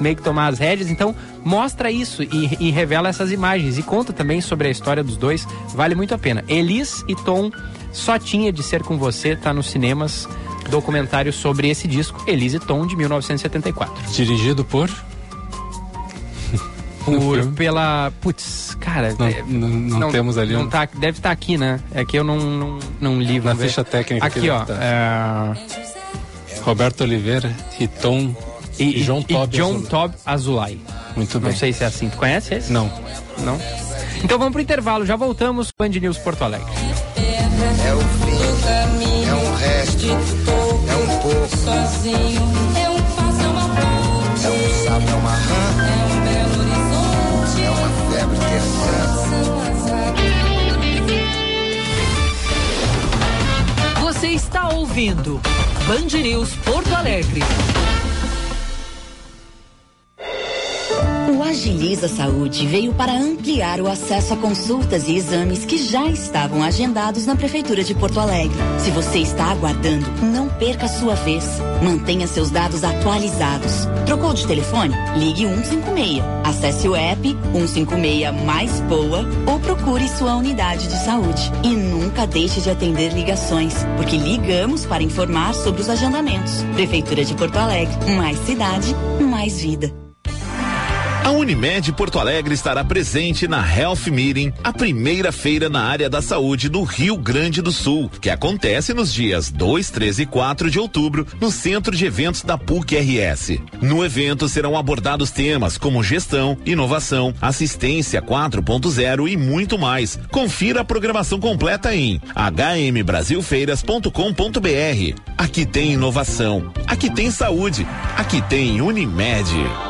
meio que tomar as rédeas, então mostra isso e, e revela essas imagens, e conta também sobre a história dos dois, vale muito a pena. Elise e Tom, só tinha de ser com você, tá nos cinemas, documentário sobre esse disco, Elise e Tom, de 1974. Dirigido por. Por, pela. Putz, cara. Não, é, não, não temos ali Não um- tá, deve estar aqui, né? É que eu não, não, não li. na ver. ficha técnica. Aqui, ó. tá. é, Roberto Oliveira e Tom e, João e. John Azul. Tob Azulay. Muito bem. Não sei se é assim. Tu conhece esse? Não. Não? Então vamos pro intervalo. Já voltamos. Band News Porto Alegre. É o fim, é um resto, é um pouco, Sozinho. Ouvindo Band News Porto Alegre. Agiliza Saúde veio para ampliar o acesso a consultas e exames que já estavam agendados na Prefeitura de Porto Alegre. Se você está aguardando, não perca a sua vez. Mantenha seus dados atualizados. Trocou de telefone? Ligue 156. Acesse o app 156 mais boa ou procure sua unidade de saúde. E nunca deixe de atender ligações, porque ligamos para informar sobre os agendamentos. Prefeitura de Porto Alegre. Mais cidade, mais vida. A Unimed Porto Alegre estará presente na Health Meeting, a primeira feira na área da saúde do Rio Grande do Sul, que acontece nos dias 2, 13 e 4 de outubro no Centro de Eventos da PUC RS. No evento serão abordados temas como gestão, inovação, assistência 4.0 e muito mais. Confira a programação completa em hmbrasilfeiras.com.br. Aqui tem inovação, aqui tem saúde, aqui tem Unimed.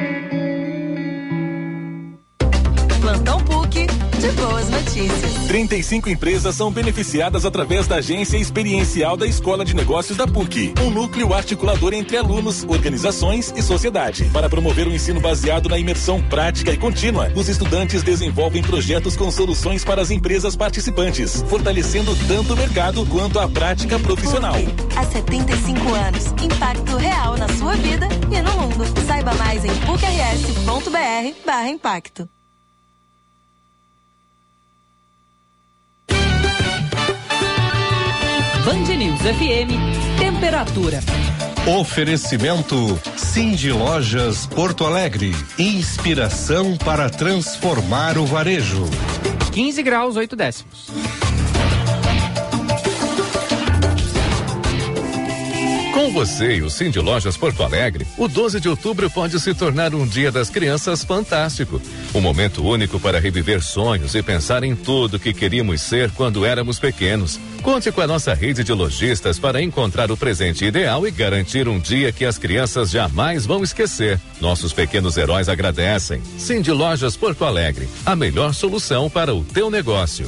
Notícias. 35 empresas são beneficiadas através da agência experiencial da Escola de Negócios da PUC, um núcleo articulador entre alunos, organizações e sociedade. Para promover o ensino baseado na imersão prática e contínua, os estudantes desenvolvem projetos com soluções para as empresas participantes, fortalecendo tanto o mercado quanto a prática profissional. Há 75 anos, impacto real na sua vida e no mundo. Saiba mais em pucrs.br/impacto. Band News FM, temperatura. Oferecimento Cindy Lojas Porto Alegre. Inspiração para transformar o varejo. 15 graus, 8 décimos. Com você e o Cindy Lojas Porto Alegre, o 12 de outubro pode se tornar um dia das crianças fantástico. Um momento único para reviver sonhos e pensar em tudo que queríamos ser quando éramos pequenos. Conte com a nossa rede de lojistas para encontrar o presente ideal e garantir um dia que as crianças jamais vão esquecer. Nossos pequenos heróis agradecem. Cindy Lojas Porto Alegre, a melhor solução para o teu negócio.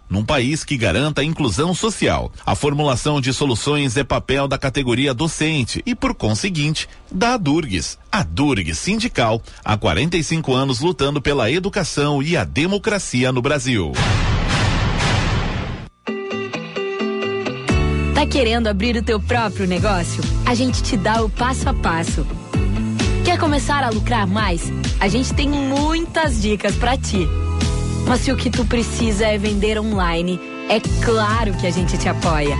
num país que garanta a inclusão social. A formulação de soluções é papel da categoria docente e, por conseguinte, da Adurgs. A Durg Sindical, há 45 anos lutando pela educação e a democracia no Brasil. Tá querendo abrir o teu próprio negócio? A gente te dá o passo a passo. Quer começar a lucrar mais? A gente tem muitas dicas para ti. Mas se o que tu precisa é vender online, é claro que a gente te apoia.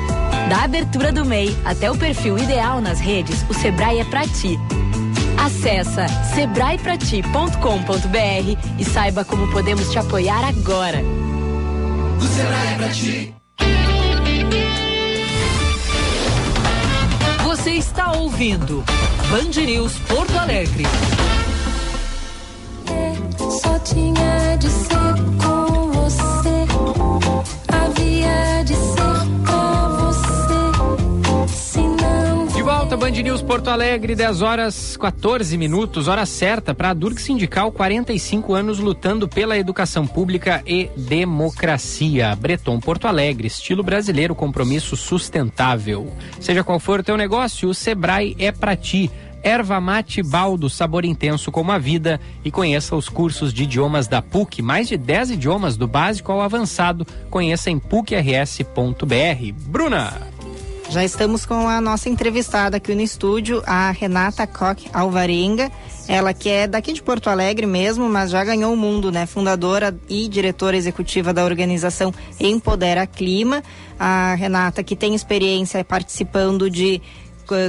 Da abertura do MEI até o perfil ideal nas redes, o Sebrae é pra ti. Acesse sebraeprati.com.br e saiba como podemos te apoiar agora. O Sebrae é pra ti. Você está ouvindo Band News Porto Alegre. Só tinha de ser com você. Havia de ser você. Senão. De volta, Band News Porto Alegre, 10 horas 14 minutos, hora certa para a Durg Sindical, 45 anos lutando pela educação pública e democracia. Breton Porto Alegre, estilo brasileiro, compromisso sustentável. Seja qual for o teu negócio, o Sebrae é para ti. Erva mate baldo, sabor intenso como a vida e conheça os cursos de idiomas da PUC, mais de 10 idiomas do básico ao avançado. Conheça em pucrs.br. Bruna. Já estamos com a nossa entrevistada aqui no estúdio, a Renata Koch Alvarenga. Ela que é daqui de Porto Alegre mesmo, mas já ganhou o mundo, né? Fundadora e diretora executiva da organização Empodera Clima. A Renata que tem experiência participando de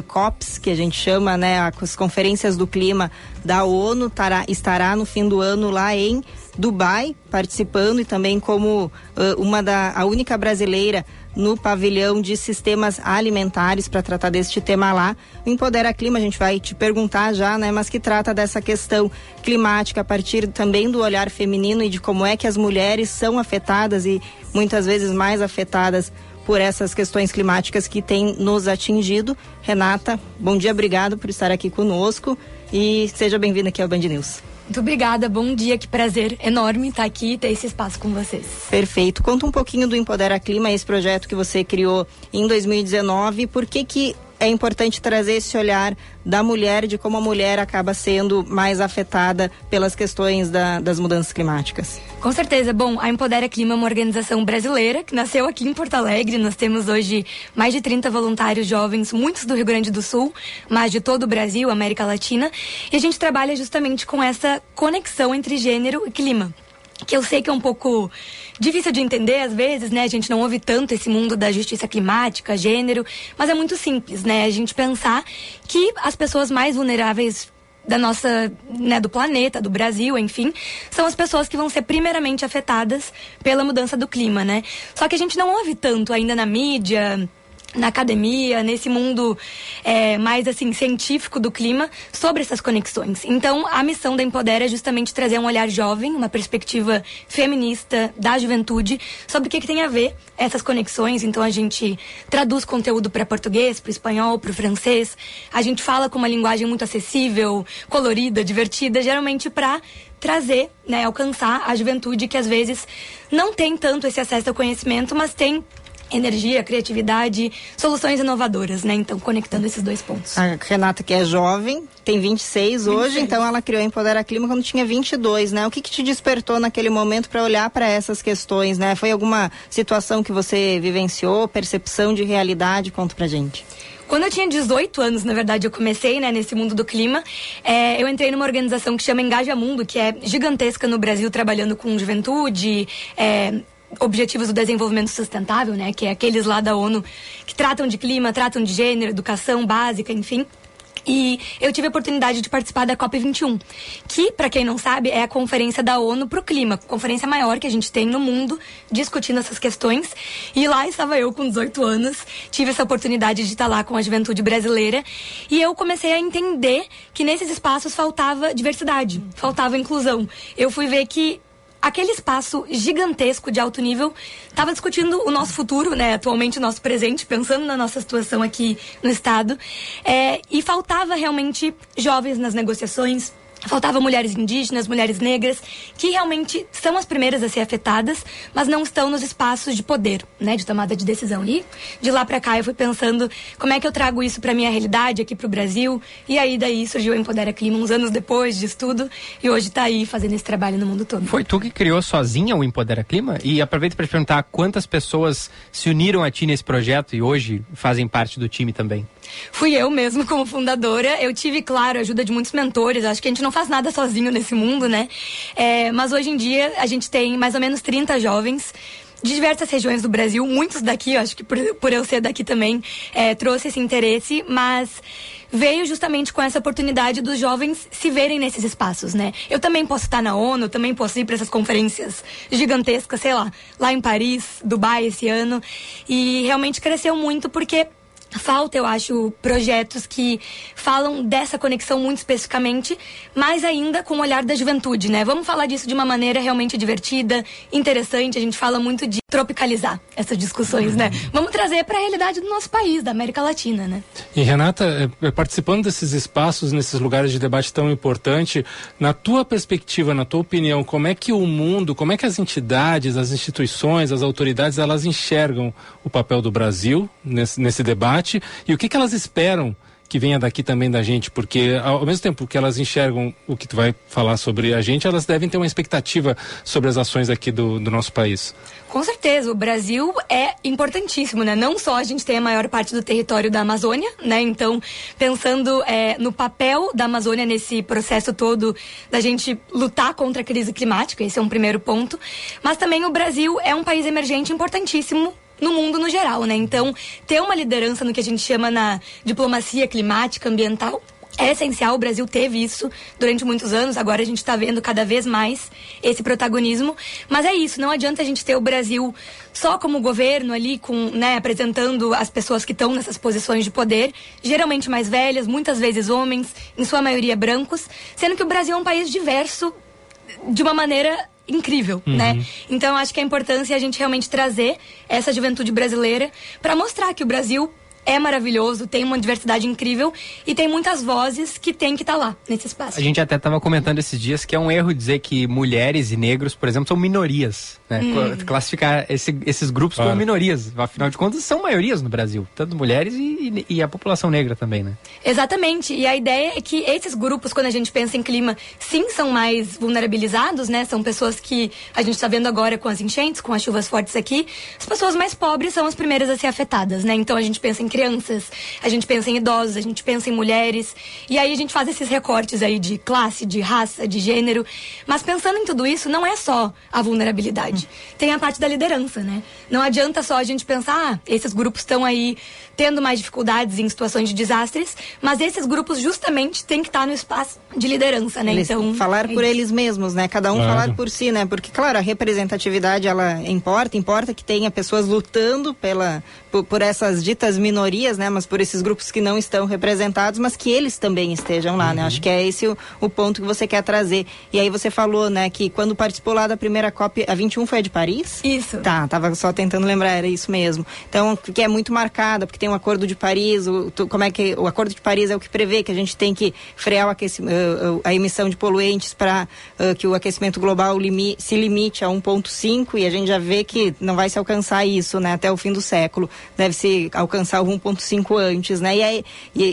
COPs, que a gente chama, né, as conferências do clima da ONU, tará, estará no fim do ano lá em Dubai, participando e também como uh, uma da a única brasileira no pavilhão de sistemas alimentares para tratar deste tema lá. O Empodera Clima, a gente vai te perguntar já, né, mas que trata dessa questão climática a partir também do olhar feminino e de como é que as mulheres são afetadas e muitas vezes mais afetadas por essas questões climáticas que têm nos atingido. Renata, bom dia, obrigado por estar aqui conosco e seja bem-vinda aqui ao Band News. Muito obrigada, bom dia, que prazer enorme estar aqui e ter esse espaço com vocês. Perfeito. Conta um pouquinho do Empodera Clima, esse projeto que você criou em 2019. Por que que é importante trazer esse olhar da mulher, de como a mulher acaba sendo mais afetada pelas questões da, das mudanças climáticas? Com certeza. Bom, a Empodera Clima é uma organização brasileira que nasceu aqui em Porto Alegre. Nós temos hoje mais de 30 voluntários jovens, muitos do Rio Grande do Sul, mas de todo o Brasil, América Latina. E a gente trabalha justamente com essa conexão entre gênero e clima que eu sei que é um pouco difícil de entender às vezes, né? A gente não ouve tanto esse mundo da justiça climática, gênero, mas é muito simples, né? A gente pensar que as pessoas mais vulneráveis da nossa, né, do planeta, do Brasil, enfim, são as pessoas que vão ser primeiramente afetadas pela mudança do clima, né? Só que a gente não ouve tanto ainda na mídia, na academia, nesse mundo é, mais assim científico do clima, sobre essas conexões. Então, a missão da Empodera é justamente trazer um olhar jovem, uma perspectiva feminista da juventude sobre o que, que tem a ver essas conexões. Então, a gente traduz conteúdo para português, para espanhol, para francês. A gente fala com uma linguagem muito acessível, colorida, divertida, geralmente para trazer, né, alcançar a juventude que às vezes não tem tanto esse acesso ao conhecimento, mas tem energia, criatividade, soluções inovadoras, né? Então, conectando esses dois pontos. A Renata, que é jovem, tem 26 hoje, 26. então ela criou Empodera Clima quando tinha 22, né? O que, que te despertou naquele momento para olhar para essas questões, né? Foi alguma situação que você vivenciou, percepção de realidade? Conta pra gente. Quando eu tinha 18 anos, na verdade, eu comecei né, nesse mundo do clima. É, eu entrei numa organização que chama Engaja Mundo, que é gigantesca no Brasil, trabalhando com juventude, é, Objetivos do Desenvolvimento Sustentável, né, que é aqueles lá da ONU que tratam de clima, tratam de gênero, educação básica, enfim. E eu tive a oportunidade de participar da COP21, que, para quem não sabe, é a conferência da ONU para o clima, conferência maior que a gente tem no mundo discutindo essas questões. E lá estava eu com 18 anos, tive essa oportunidade de estar lá com a juventude brasileira e eu comecei a entender que nesses espaços faltava diversidade, faltava inclusão. Eu fui ver que aquele espaço gigantesco de alto nível estava discutindo o nosso futuro, né? Atualmente o nosso presente, pensando na nossa situação aqui no estado, é, e faltava realmente jovens nas negociações, Faltavam mulheres indígenas, mulheres negras, que realmente são as primeiras a ser afetadas, mas não estão nos espaços de poder, né, de tomada de decisão. E de lá para cá eu fui pensando como é que eu trago isso para minha realidade aqui para o Brasil. E aí daí surgiu o Empodera Clima uns anos depois de estudo e hoje está aí fazendo esse trabalho no mundo todo. Foi tu que criou sozinha o Empodera Clima? E aproveito para te perguntar quantas pessoas se uniram a ti nesse projeto e hoje fazem parte do time também. Fui eu mesmo como fundadora. Eu tive, claro, a ajuda de muitos mentores. Acho que a gente não faz nada sozinho nesse mundo, né? É, mas hoje em dia a gente tem mais ou menos 30 jovens de diversas regiões do Brasil, muitos daqui, acho que por, por eu ser daqui também, é, trouxe esse interesse, mas veio justamente com essa oportunidade dos jovens se verem nesses espaços, né? Eu também posso estar na ONU, também posso ir para essas conferências gigantescas, sei lá, lá em Paris, Dubai esse ano, e realmente cresceu muito porque Falta, eu acho, projetos que falam dessa conexão muito especificamente, mas ainda com o olhar da juventude, né? Vamos falar disso de uma maneira realmente divertida, interessante. A gente fala muito de tropicalizar essas discussões, né? Vamos trazer para a realidade do nosso país, da América Latina, né? E Renata, é, é, participando desses espaços, nesses lugares de debate tão importante, na tua perspectiva, na tua opinião, como é que o mundo, como é que as entidades, as instituições, as autoridades, elas enxergam o papel do Brasil nesse, nesse debate? debate e o que, que elas esperam que venha daqui também da gente, porque ao mesmo tempo que elas enxergam o que tu vai falar sobre a gente, elas devem ter uma expectativa sobre as ações aqui do, do nosso país. Com certeza, o Brasil é importantíssimo, né? Não só a gente tem a maior parte do território da Amazônia, né? Então, pensando é, no papel da Amazônia nesse processo todo da gente lutar contra a crise climática, esse é um primeiro ponto. Mas também o Brasil é um país emergente importantíssimo no mundo no geral, né? Então, ter uma liderança no que a gente chama na diplomacia climática, ambiental, é essencial, o Brasil teve isso durante muitos anos, agora a gente está vendo cada vez mais esse protagonismo. Mas é isso, não adianta a gente ter o Brasil só como governo ali, com, né, apresentando as pessoas que estão nessas posições de poder, geralmente mais velhas, muitas vezes homens, em sua maioria brancos, sendo que o Brasil é um país diverso de uma maneira incrível, né? Então acho que a importância é a gente realmente trazer essa juventude brasileira para mostrar que o Brasil é maravilhoso, tem uma diversidade incrível e tem muitas vozes que tem que estar lá nesse espaço. A gente até estava comentando esses dias que é um erro dizer que mulheres e negros, por exemplo, são minorias. Né? Hum. Classificar esse- esses grupos como Claro. minorias. Afinal de contas, são maiorias no Brasil. Tanto mulheres e, e- e a população negra também, né? Exatamente. E a ideia é que esses grupos, quando a gente pensa em clima, sim, são mais vulnerabilizados, né? São pessoas que a gente está vendo agora com as enchentes, com as chuvas fortes aqui. As pessoas mais pobres são as primeiras a ser afetadas, né? Então a gente pensa em crianças, a gente pensa em idosos, a gente pensa em mulheres. E aí a gente faz esses recortes aí de classe, de raça, de gênero. Mas pensando em tudo isso, não é só a vulnerabilidade. Tem a parte da liderança, né? Não adianta só a gente pensar, ah, esses grupos estão aí tendo mais dificuldades em situações de desastres, mas esses grupos justamente têm que estar no espaço de liderança, né? Eles então, falar é por eles mesmos, né? Cada um Claro. falar por si, né? Porque claro, a representatividade ela importa, importa que tenha pessoas lutando pela por, por essas ditas minorias, né? Mas por esses grupos que não estão representados, mas que eles também estejam lá, né? Acho que é esse o, o ponto que você quer trazer. E aí você falou, né, que quando participou lá da primeira COP, a 21 foi a de Paris? Isso. Tá, tava só tentando lembrar, era isso mesmo. Então, que é muito marcada, porque tem o Acordo de Paris, o, tu- como é que o Acordo de Paris é o que prevê que a gente tem que frear eh, a emissão de poluentes para que o aquecimento global limi- se limite a 1.5 e a gente já vê que não vai se alcançar isso, né, até o fim do século. Deve se alcançar o 1.5 antes, né? E aí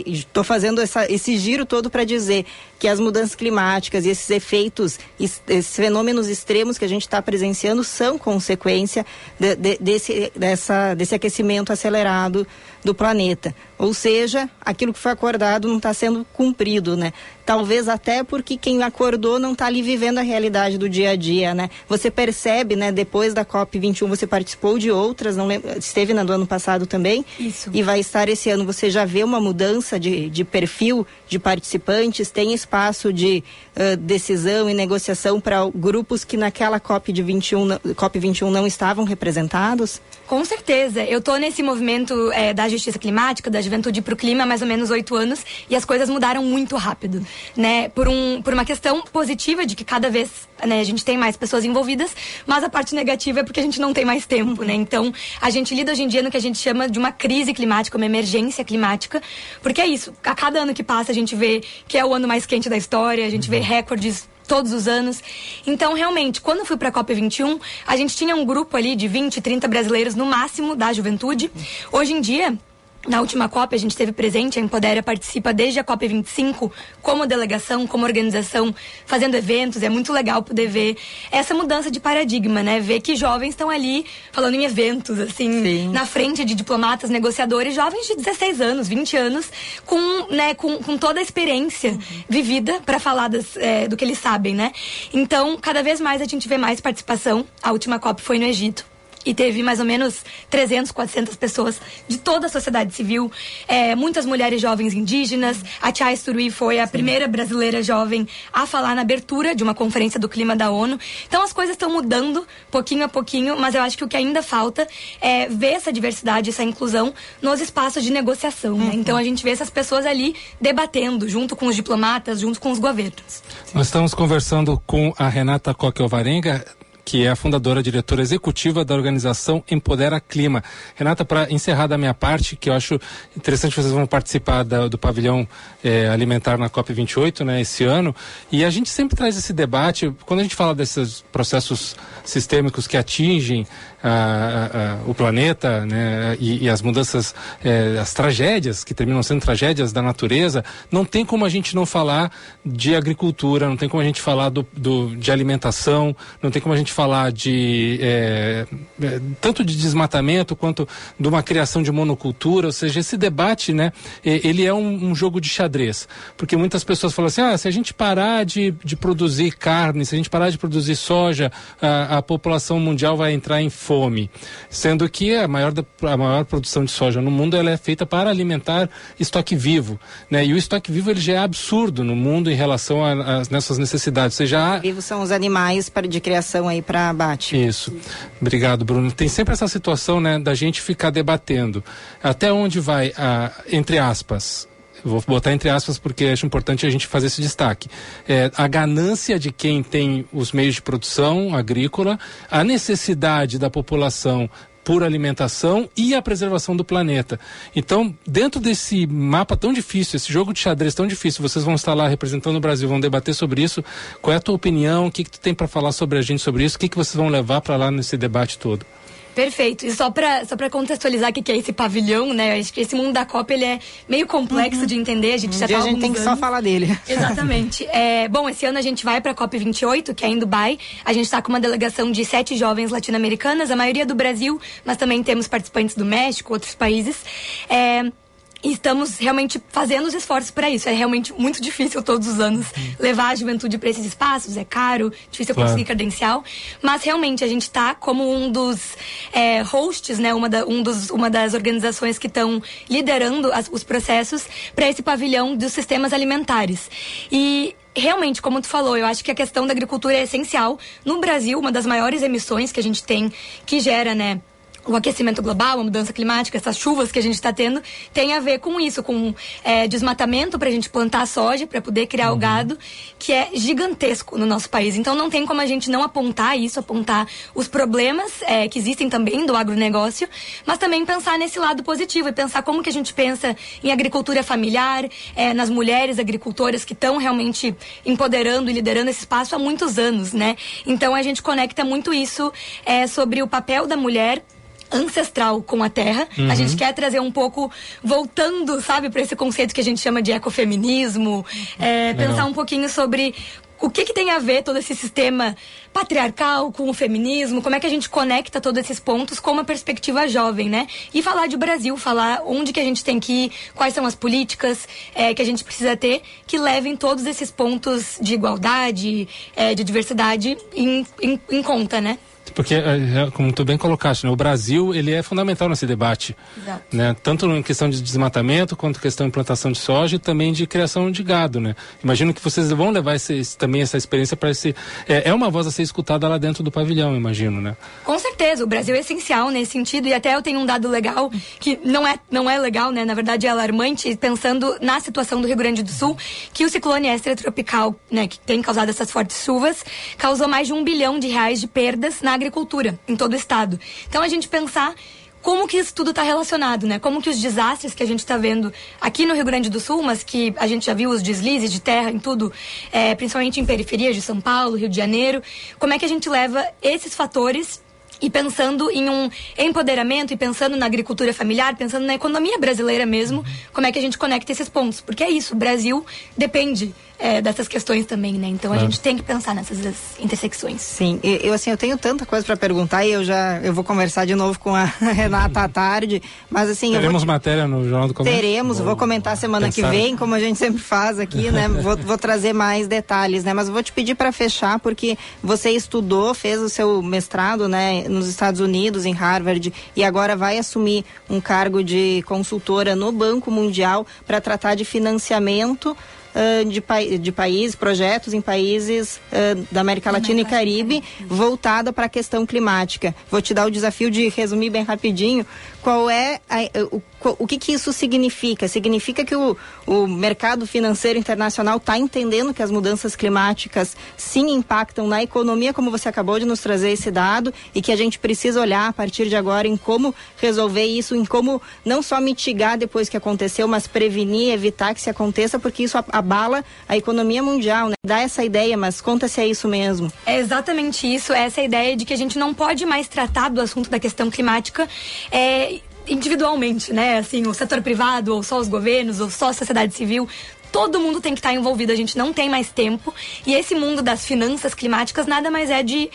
estou fazendo essa- esse giro todo para dizer que as mudanças climáticas e esses efeitos, es- esses fenômenos extremos que a gente está presenciando são consequência de- de- desse, dessa, desse aquecimento acelerado do planeta. Ou seja, aquilo que foi acordado não está sendo cumprido, né? Talvez até porque quem acordou não está ali vivendo a realidade do dia a dia, né? Você percebe, né? Depois da COP21 você participou de outras, não lembro, esteve na do ano passado também. Isso. E vai estar esse ano. Você já vê uma mudança de, de perfil de participantes? Tem espaço de ãh, decisão e negociação para grupos que naquela COP de 21, não- COP21 não estavam representados? Com certeza. Eu tô nesse movimento eh, da justiça climática, da juventude pro clima há mais ou menos oito anos e as coisas mudaram muito rápido, né? Por, um, por uma questão positiva de que cada vez né, a gente tem mais pessoas envolvidas, mas a parte negativa é porque a gente não tem mais tempo, né? Então, a gente lida hoje em dia no que a gente chama de uma crise climática, uma emergência climática, porque é isso. A cada ano que passa a gente vê que é o ano mais quente da história, a gente vê recordes todos os anos. Então, realmente, quando eu fui para a COP21, a gente tinha um grupo ali de 20, 30 brasileiros no máximo da juventude. Hoje em dia, na última COP, a gente esteve presente, a Empodera participa desde a COP25 como delegação, como organização, fazendo eventos. É muito legal poder ver essa mudança de paradigma, né? Ver que jovens estão ali falando em eventos, assim, na frente de diplomatas, negociadores, jovens de 16 anos, 20 anos, com, né, com, com toda a experiência vivida para falar das, eh, do que eles sabem, né? Então, cada vez mais a gente vê mais participação. A última COP foi no Egito. E teve mais ou menos 300, 400 pessoas de toda a sociedade civil, eh, muitas mulheres jovens indígenas. A Tia Turui foi a primeira brasileira jovem a falar na abertura de uma conferência do clima da ONU. Então as coisas estão mudando pouquinho a pouquinho, mas eu acho que o que ainda falta é ver essa diversidade, essa inclusão nos espaços de negociação. né? Então a gente vê essas pessoas ali debatendo, junto com os diplomatas, junto com os governos. Nós estamos conversando com a Renata Coque Alvarenga, que é a fundadora, diretora executiva da organização Empodera Clima. Renata, para encerrar da minha parte, que eu acho interessante, vocês vão participar da- do pavilhão eh, alimentar na COP28, né, esse ano, e a gente sempre traz esse debate, quando a gente fala desses processos sistêmicos que atingem ah, ah, o planeta, né, e, e as mudanças, eh, as tragédias, que terminam sendo tragédias da natureza, não tem como a gente não falar de agricultura, não tem como a gente falar do, do- de alimentação, não tem como a gente falar de eh, eh, tanto de desmatamento quanto de uma criação de monocultura, ou seja, esse debate, né, ele é um, um jogo de xadrez, porque muitas pessoas falam assim, ah, se a gente parar de, de produzir carne, se a gente parar de produzir soja, a, a população mundial vai entrar em fome, sendo que a maior, da- a maior produção de soja no mundo ela é feita para alimentar estoque vivo, né? E o estoque vivo ele já é absurdo no mundo em relação a, a nessas necessidades. Ou seja, há- Vivos são os animais para, de criação aí para abate. isso. Obrigado, Bruno. Tem sempre essa situação, né, da gente ficar debatendo até onde vai, a, entre aspas, vou botar entre aspas porque acho importante a gente fazer esse destaque. É, a ganância de quem tem os meios de produção agrícola, a necessidade da população por alimentação e a preservação do planeta. Então, dentro desse mapa tão difícil, esse jogo de xadrez tão difícil, vocês vão estar lá representando o Brasil, vão debater sobre isso. Qual é a tua opinião? O que, que tu tem para falar sobre a gente sobre isso? O que, que vocês vão levar para lá nesse debate todo? Perfeito. E só para só pra contextualizar o que que é esse pavilhão, né? Acho que esse mundo da Copa ele é meio complexo de entender. A gente Um já tá a gente tem que só falar dele. Exatamente. É, bom, esse ano a gente vai para a COP28, que é em Dubai. A gente está com uma delegação de sete jovens latino-americanas, a maioria do Brasil, mas também temos participantes do México, outros países. É, e estamos realmente fazendo os esforços para isso. É realmente muito difícil todos os anos levar a juventude para esses espaços. É caro, difícil Claro. conseguir credencial. Mas realmente a gente está como um dos é, hosts, né? Uma, da- um dos, uma das organizações que estão liderando as- os processos para esse pavilhão dos sistemas alimentares. E realmente, como tu falou, eu acho que a questão da agricultura é essencial. No Brasil, uma das maiores emissões que a gente tem, que gera, né? O aquecimento global, a mudança climática, essas chuvas que a gente está tendo, tem a ver com isso, com é, desmatamento para a gente plantar soja, para poder criar o gado, que é gigantesco no nosso país. Então não tem como a gente não apontar isso, apontar os problemas é, que existem também do agronegócio, mas também pensar nesse lado positivo e pensar como que a gente pensa em agricultura familiar, é, nas mulheres agricultoras que estão realmente empoderando e liderando esse espaço há muitos anos, né? Então a gente conecta muito isso é, sobre o papel da mulher ancestral com a terra. Uhum. A gente quer trazer um pouco, voltando, sabe, para esse conceito que a gente chama de ecofeminismo, é, pensar um pouquinho sobre o que, que tem a ver todo esse sistema patriarcal com o feminismo, como é que a gente conecta todos esses pontos com uma perspectiva jovem, né? E falar de Brasil, falar onde que a gente tem que ir, quais são as políticas é, que a gente precisa ter que levem todos esses pontos de igualdade, é, de diversidade em, em, em conta, né? Porque, é, como tu bem colocaste, né, o Brasil ele é fundamental nesse debate. Exato. Né? Tanto em questão de desmatamento, quanto em questão de plantação de soja e também de criação de gado. Né? Imagino que vocês vão levar esse- também essa experiência para esse. É, é uma voz a ser escutada lá dentro do pavilhão, imagino, né? Com certeza, o Brasil é essencial nesse sentido e até eu tenho um dado legal que não é, não é legal, né? Na verdade é alarmante, pensando na situação do Rio Grande do Sul, que o ciclone extratropical, né, que tem causado essas fortes chuvas, causou mais de um bilhão de reais de perdas na agricultura em todo o estado. Então a gente pensar como que isso tudo está relacionado, né? Como que os desastres que a gente está vendo aqui no Rio Grande do Sul, mas que a gente já viu os deslizes de terra em tudo, é, principalmente em periferias de São Paulo, Rio de Janeiro, como é que a gente leva esses fatores e pensando em um empoderamento e pensando na agricultura familiar, pensando na economia brasileira mesmo, como é que a gente conecta esses pontos? Porque é isso, o Brasil depende é, dessas questões também, né? Então a Claro. gente tem que pensar nessas intersecções. Sim, eu assim, eu tenho tanta coisa para perguntar e eu já eu vou conversar de novo com a Renata à tarde, mas assim, vou Teremos matéria no Jornal do Comércio? Teremos, vou comentar semana que Pensaram. vem, como a gente sempre faz aqui, né? Vou, vou trazer mais detalhes, né? Mas vou te pedir para fechar, porque você estudou, fez o seu mestrado, né, nos Estados Unidos, em Harvard, e agora vai assumir um cargo de consultora no Banco Mundial para tratar de financiamento. Ah, de, pai- de países, projetos em países ah, da América Latina e Caribe, voltada para a questão climática. Vou te dar o desafio de resumir bem rapidinho qual é a- o, o que, que isso significa? Significa que o, o mercado financeiro internacional está entendendo que as mudanças climáticas sim impactam na economia, como você acabou de nos trazer esse dado, e que a gente precisa olhar a partir de agora em como resolver isso, em como não só mitigar depois que aconteceu, mas prevenir, evitar que se aconteça, porque isso abala a economia mundial, né? Dá essa ideia, mas conta se é isso mesmo. É exatamente isso, essa ideia de que a gente não pode mais tratar do assunto da questão climática é, individualmente, né? Assim, o setor privado, ou só os governos, ou só a sociedade civil. Todo mundo tem que estar envolvido, a gente não tem mais tempo. E esse mundo das finanças climáticas nada mais é de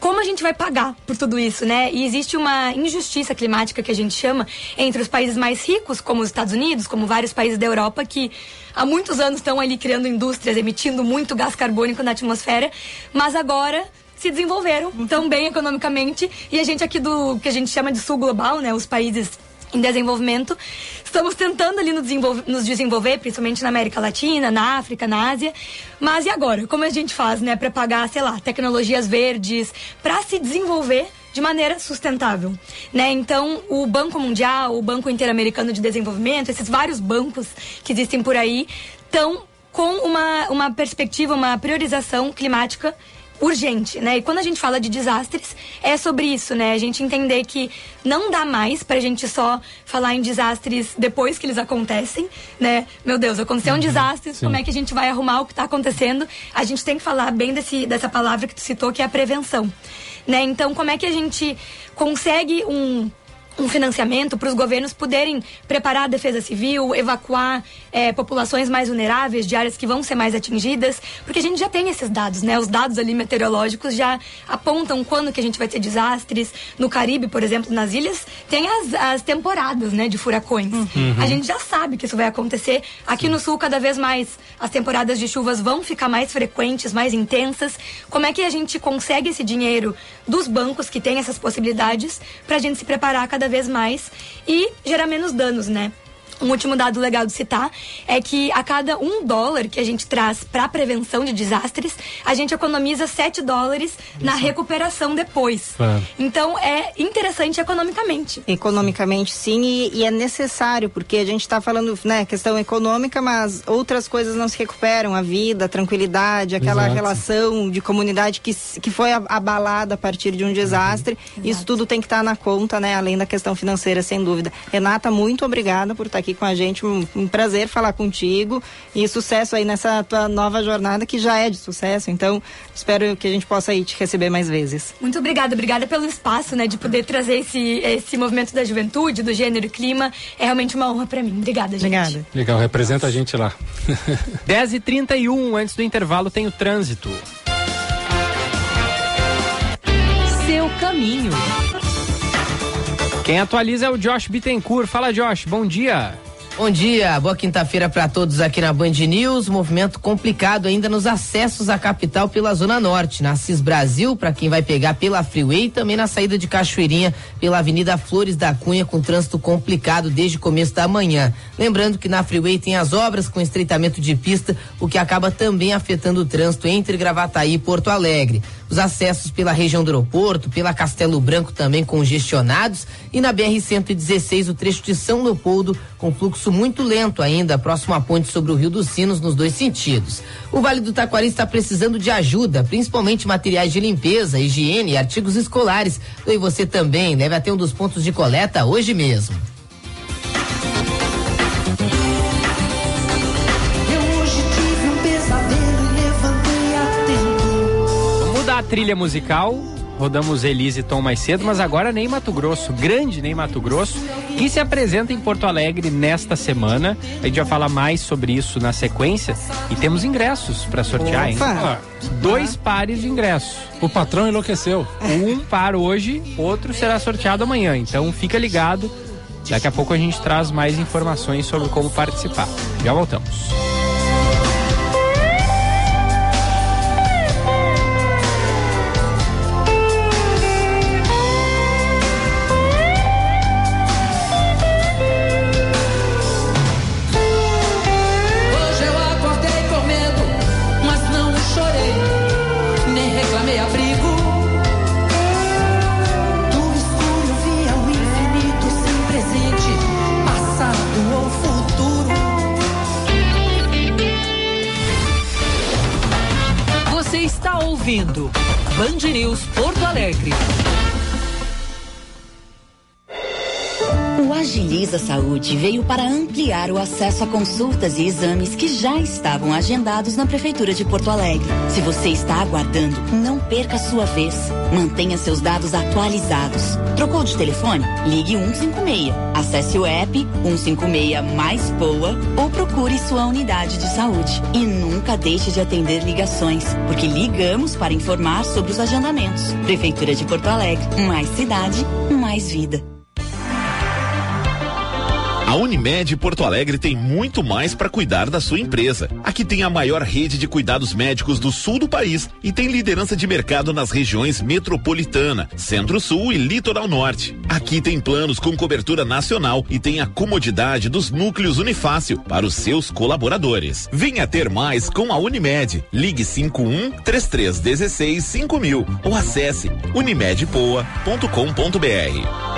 como a gente vai pagar por tudo isso, né? E existe uma injustiça climática que a gente chama entre os países mais ricos, como os Estados Unidos, como vários países da Europa, que há muitos anos estão ali criando indústrias, emitindo muito gás carbônico na atmosfera, mas agora se desenvolveram tão bem economicamente e a gente aqui do que a gente chama de sul global, né? Os países em desenvolvimento, estamos tentando ali nos desenvolver, principalmente na América Latina, na África, na Ásia. Mas e agora? Como a gente faz, né, para pagar, sei lá, tecnologias verdes, para se desenvolver de de maneira sustentável, né? Então, o Banco Mundial, o Banco Interamericano de Desenvolvimento, esses vários bancos que existem por aí, estão com uma, uma perspectiva, uma priorização climática urgente, né? E quando a gente fala de desastres, é sobre isso, né? A gente entender que não dá mais pra gente só falar em desastres depois que eles acontecem, né? Meu Deus, aconteceu um desastre, sim. como é que a gente vai arrumar o que tá acontecendo? A gente tem que falar bem desse, dessa palavra que tu citou, que é a prevenção, né? Então, como é que a gente consegue um um financiamento para os governos poderem preparar a defesa civil, evacuar eh, populações mais vulneráveis de áreas que vão ser mais atingidas, porque a gente já tem esses dados, né? Os dados ali meteorológicos já apontam quando que a gente vai ter desastres. No Caribe, por exemplo, nas ilhas, tem as, as temporadas, né, de furacões. Uhum. A gente já sabe que isso vai acontecer. Aqui no sul, cada vez mais as temporadas de chuvas vão ficar mais frequentes, mais intensas. Como é que a gente consegue esse dinheiro dos bancos que têm essas possibilidades para a gente se preparar cada vez mais e gerar menos danos, né? Um último dado legal de citar é que a cada um dólar que a gente traz para a prevenção de desastres, a gente economiza 7 dólares na recuperação depois. Claro. Então é interessante economicamente. Economicamente, sim, e, e é necessário, porque a gente está falando, né, questão econômica, mas outras coisas não se recuperam, a vida, a tranquilidade, aquela Exato. relação de comunidade que, que foi abalada a partir de um desastre. Isso tudo tem que estar na conta, né, além da questão financeira, sem dúvida. Renata, muito obrigada por estar aqui com a gente, um, um prazer falar contigo e sucesso aí nessa tua nova jornada, que já é de sucesso, então espero que a gente possa aí te receber mais vezes. Muito obrigada, obrigada pelo espaço, né, de poder trazer esse, esse movimento da juventude, do gênero e clima. É realmente uma honra para mim. Obrigada, gente. Obrigada. Legal, representa a gente lá. 10 e 31 antes do intervalo tem o trânsito. Seu caminho. Quem atualiza é o Josh Bittencourt. Fala, Josh, bom dia. Bom dia, boa quinta-feira para todos aqui na Band News. Movimento complicado ainda nos acessos à capital pela Zona Norte, na Cis Brasil, para quem vai pegar pela Freeway, e também na saída de Cachoeirinha pela Avenida Flores da Cunha, com trânsito complicado desde o começo da manhã. Lembrando que na Freeway tem as obras com estreitamento de pista, o que acaba também afetando o trânsito entre Gravataí e Porto Alegre. Os acessos pela região do aeroporto, pela Castelo Branco também congestionados e na BR-116 o trecho de São Leopoldo com fluxo muito lento ainda, próximo à ponte sobre o Rio dos Sinos nos dois sentidos. O Vale do Taquari está precisando de ajuda, principalmente materiais de limpeza, higiene e artigos escolares. E você também deve até um dos pontos de coleta hoje mesmo. Trilha musical. Rodamos Elise e Tom mais cedo, mas agora nem Mato Grosso, grande nem Mato Grosso, que se apresenta em Porto Alegre nesta semana. A gente vai falar mais sobre isso na sequência e temos ingressos para sortear, hein? Opa! Dois pares de ingressos. O patrão enlouqueceu. Um par hoje, outro será sorteado amanhã. Então fica ligado. Daqui a pouco a gente traz mais informações sobre como participar. Já voltamos. Agiliza Saúde veio para ampliar o acesso a consultas e exames que já estavam agendados na Prefeitura de Porto Alegre. Se você está aguardando, não perca sua vez. Mantenha seus dados atualizados. Trocou de telefone? Ligue 156. Acesse o app 156 mais boa ou procure sua unidade de saúde. E nunca deixe de atender ligações, porque ligamos para informar sobre os agendamentos. Prefeitura de Porto Alegre. Mais cidade, mais vida. Unimed Porto Alegre tem muito mais para cuidar da sua empresa. Aqui tem a maior rede de cuidados médicos do sul do país e tem liderança de mercado nas regiões metropolitana, Centro-Sul e Litoral Norte. Aqui tem planos com cobertura nacional e tem a comodidade dos núcleos Unifácil para os seus colaboradores. Venha ter mais com a Unimed. Ligue 51 3316 5000 ou acesse unimedpoa.com.br.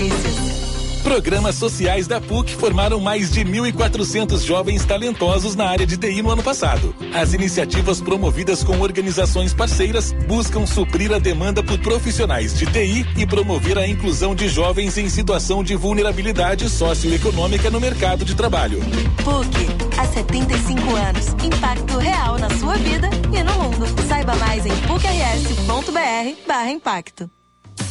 Notícias. Programas sociais da PUC formaram mais de 1.400 jovens talentosos na área de TI no ano passado. As iniciativas promovidas com organizações parceiras buscam suprir a demanda por profissionais de TI e promover a inclusão de jovens em situação de vulnerabilidade socioeconômica no mercado de trabalho. PUC, há 75 anos. Impacto real na sua vida e no mundo. Saiba mais em pucrs.br barra impacto.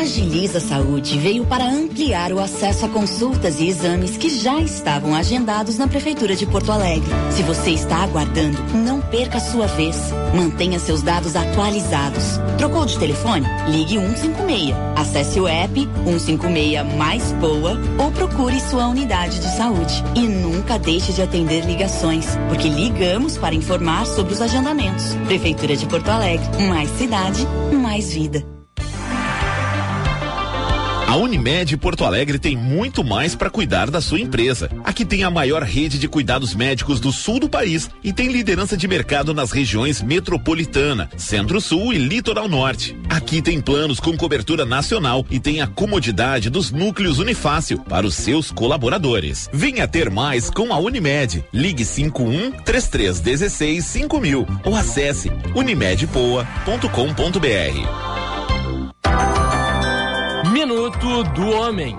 Agiliza Saúde veio para ampliar o acesso a consultas e exames que já estavam agendados na Prefeitura de Porto Alegre. Se você está aguardando, não perca a sua vez. Mantenha seus dados atualizados. Trocou de telefone? Ligue 156. Acesse o app 156 mais boa ou procure sua unidade de saúde. E nunca deixe de atender ligações, porque ligamos para informar sobre os agendamentos. Prefeitura de Porto Alegre. Mais cidade, mais vida. A Unimed Porto Alegre tem muito mais para cuidar da sua empresa. Aqui tem a maior rede de cuidados médicos do sul do país e tem liderança de mercado nas regiões metropolitana, Centro-Sul e Litoral Norte. Aqui tem planos com cobertura nacional e tem a comodidade dos núcleos Unifácil para os seus colaboradores. Venha ter mais com a Unimed. Ligue 51 3316 5000 ou acesse unimedpoa.com.br. Minuto do Homem.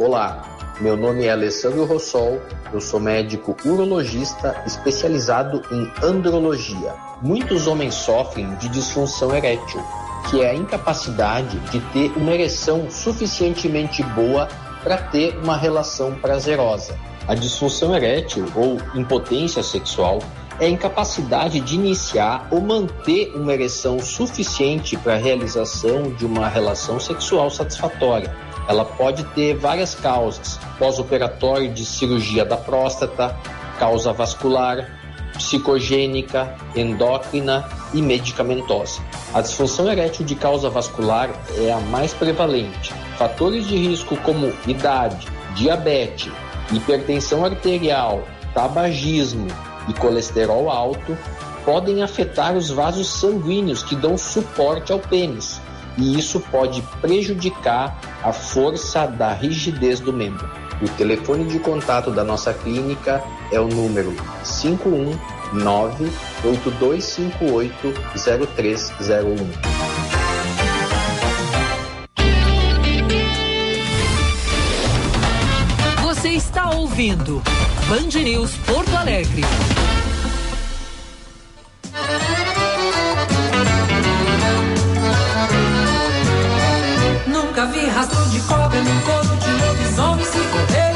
Olá, meu nome é Alessandro Rossol, eu sou médico urologista especializado em andrologia. Muitos homens sofrem de disfunção erétil, que é a incapacidade de ter uma ereção suficientemente boa para ter uma relação prazerosa. A disfunção erétil ou impotência sexual é a incapacidade de iniciar ou manter uma ereção suficiente para a realização de uma relação sexual satisfatória. Ela pode ter várias causas: pós-operatório de cirurgia da próstata, causa vascular, psicogênica, endócrina e medicamentosa. A disfunção erétil de causa vascular é a mais prevalente. Fatores de risco como idade, diabetes, hipertensão arterial, tabagismo, e colesterol alto podem afetar os vasos sanguíneos que dão suporte ao pênis, e isso pode prejudicar a força da rigidez do membro. O telefone de contato da nossa clínica é o número 519 8258 0301. Ouvindo Band News Porto Alegre. Nunca vi rastro de cobra no corpo de lobisomem. Se correr,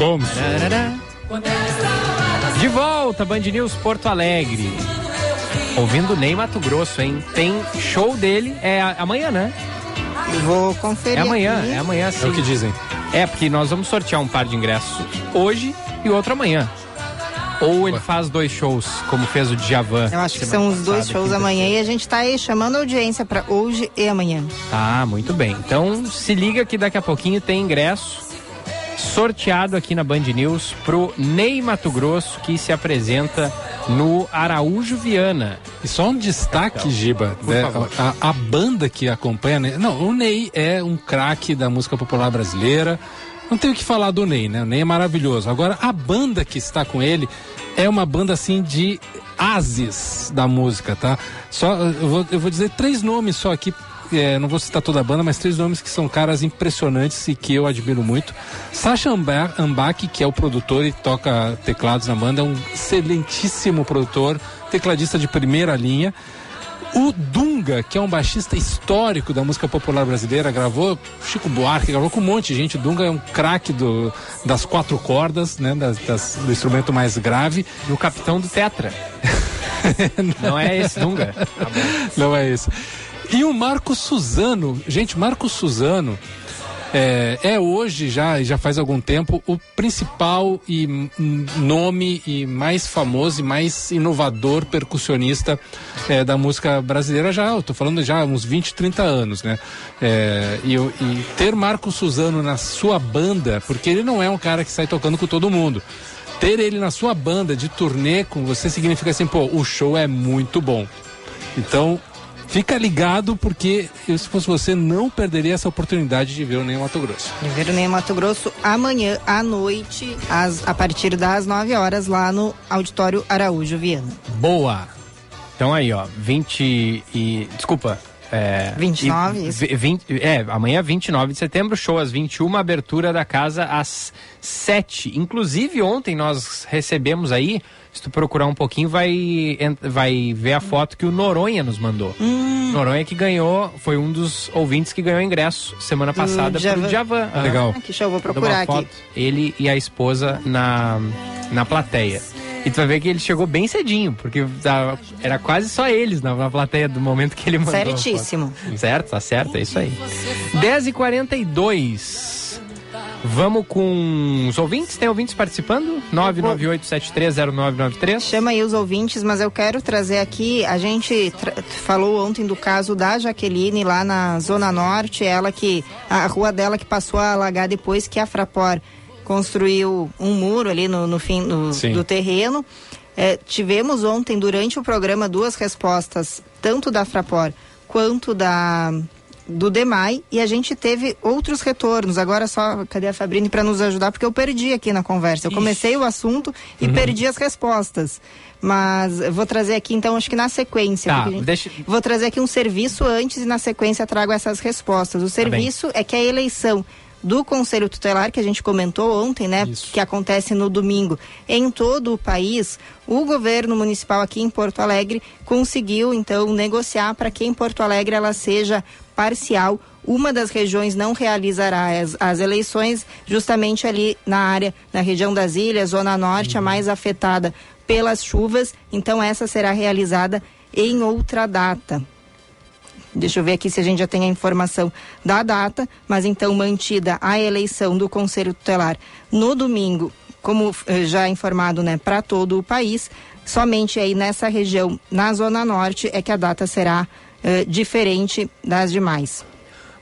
como? De volta, Band News Porto Alegre. Ouvindo Ney Mato Grosso, hein? Tem show dele, é amanhã, né? Vou conferir. É amanhã, aqui. é amanhã sim. É o que dizem. É, porque nós vamos sortear um par de ingressos hoje e outro amanhã. Ou ele faz dois shows, como fez o Djavan. Eu acho que são os dois passada, shows amanhã e a gente tá aí chamando a audiência para hoje e amanhã. Tá, muito bem. Então se liga que daqui a pouquinho tem ingresso sorteado aqui na Band News pro Ney Mato Grosso, que se apresenta no Araújo Viana. E só um destaque, Giba, Por né, a, a banda que acompanha. né, Não, o Ney é um craque da música popular brasileira. Não tenho o que falar do Ney, né? O Ney é maravilhoso. Agora, a banda que está com ele é uma banda assim de ases da música, tá? Só eu vou, eu vou dizer três nomes só aqui. É, não vou citar toda a banda, mas três nomes que são caras impressionantes e que eu admiro muito. Sasha Amba- Ambach, que é o produtor e toca teclados na banda, é um excelentíssimo produtor, tecladista de primeira linha. O Dunga, que é um baixista histórico da música popular brasileira, gravou Chico Buarque, gravou com um monte de gente. O Dunga é um craque do- das quatro cordas, né, das- das- do instrumento mais grave. E o capitão do Tetra. Não é esse Dunga? Não é esse. E o Marco Suzano, gente, Marco Suzano é, é hoje já, já faz algum tempo, o principal e nome e mais famoso e mais inovador percussionista é, da música brasileira já, eu tô falando já há uns 20, 30 anos, né? É, e, e ter Marco Suzano na sua banda, porque ele não é um cara que sai tocando com todo mundo. Ter ele na sua banda de turnê com você significa assim, pô, o show é muito bom. Então, fica ligado porque eu, se fosse você, não perderia essa oportunidade de ver o Ney Mato Grosso. De ver o Ney Mato Grosso amanhã à noite, às- a partir das 9 horas, lá no Auditório Araújo Viana. Boa! Então aí, ó, 20 e. Desculpa. É, 29, e, isso. vi- 20, é, amanhã, 29 de setembro, show às 21, abertura da casa às 7. Inclusive, ontem nós recebemos aí, se tu procurar um pouquinho, vai, vai ver a foto que o Noronha nos mandou. Hum. Noronha que ganhou, foi um dos ouvintes que ganhou ingresso semana passada Djavan. pro Djavan. Ah, Legal. que show, vou procurar uma aqui. foto, Ele e a esposa na, na plateia. E tu vai ver que ele chegou bem cedinho, porque era quase só eles na, na plateia do momento que ele mandou. foto. Certíssimo. Certo, tá certo, é isso aí. 10h42. Vamos com os ouvintes? Tem ouvintes participando? 998730993. Chama aí os ouvintes, mas eu quero trazer aqui, a gente falou ontem do caso da Jaqueline lá na Zona Norte, ela que, a rua dela que passou a alagar depois que a Frapor construiu um muro ali no, no fim do terreno. É, tivemos ontem, durante o programa, duas respostas, tanto da Frapor quanto da do DEMAI, e a gente teve outros retornos. Agora só, cadê a Fabrini para nos ajudar? Porque eu perdi aqui na conversa. Eu comecei o assunto e Uhum. perdi as respostas. Mas vou trazer aqui, então, acho que na sequência. Tá, gente- deixa- Vou trazer aqui um serviço antes e na sequência trago essas respostas. O Tá serviço é que a eleição do Conselho Tutelar, que a gente comentou ontem, né, que acontece no domingo em todo o país, o governo municipal aqui em Porto Alegre conseguiu então negociar para que em Porto Alegre ela seja parcial. Uma das regiões não realizará as, as eleições justamente ali na área, na região das ilhas, Zona Norte, a mais afetada pelas chuvas. Então essa será realizada em outra data. Deixa eu ver aqui se a gente já tem a informação da data, mas então mantida a eleição do Conselho Tutelar no domingo, como eh, já informado, né, para todo o país. Somente aí nessa região, na Zona Norte, é que a data será eh, diferente das demais.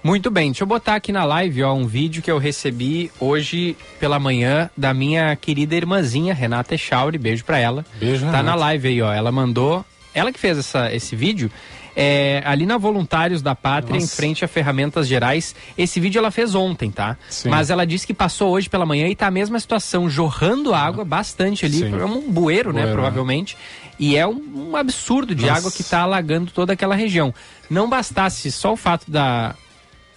Muito bem, deixa eu botar aqui na live ó, um vídeo que eu recebi hoje pela manhã da minha querida irmãzinha, Renata Echauri, beijo pra ela. Beijo, Tá Renata. na live aí, ó. Ela mandou. Ela que fez essa, esse vídeo. É, ali na Voluntários da Pátria, em Nossa. frente a Ferramentas Gerais. Esse vídeo ela fez ontem, tá? Sim. Mas ela disse que passou hoje pela manhã e tá a mesma situação, jorrando água bastante ali. Sim. É um bueiro, né? Bueiro, Provavelmente. E é um, um absurdo de Nossa. água que tá alagando toda aquela região. Não bastasse só o fato da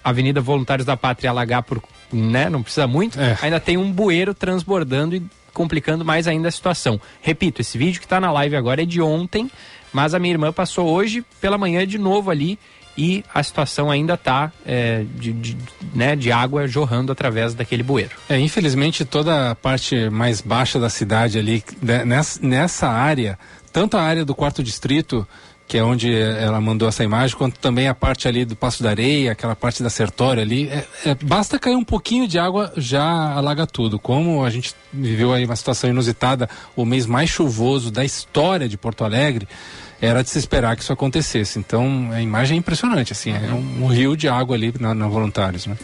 Avenida Voluntários da Pátria alagar por, né, não precisa muito, É. ainda tem um bueiro transbordando e complicando mais ainda a situação. Repito, esse vídeo que está na live agora é de ontem, mas a minha irmã passou hoje pela manhã de novo ali e a situação ainda está de, de, né, de água jorrando através daquele bueiro. É, infelizmente toda a parte mais baixa da cidade ali, né, nessa, nessa área, tanto a área do quarto distrito que é onde ela mandou essa imagem, quanto também a parte ali do Passo da Areia, aquela parte da Sertória ali. É, é, basta cair um pouquinho de água, já alaga tudo. Como a gente viveu aí uma situação inusitada, o mês mais chuvoso da história de Porto Alegre, era de se esperar que isso acontecesse. Então, a imagem é impressionante, assim, é um, um rio de água ali na, na Voluntários, né?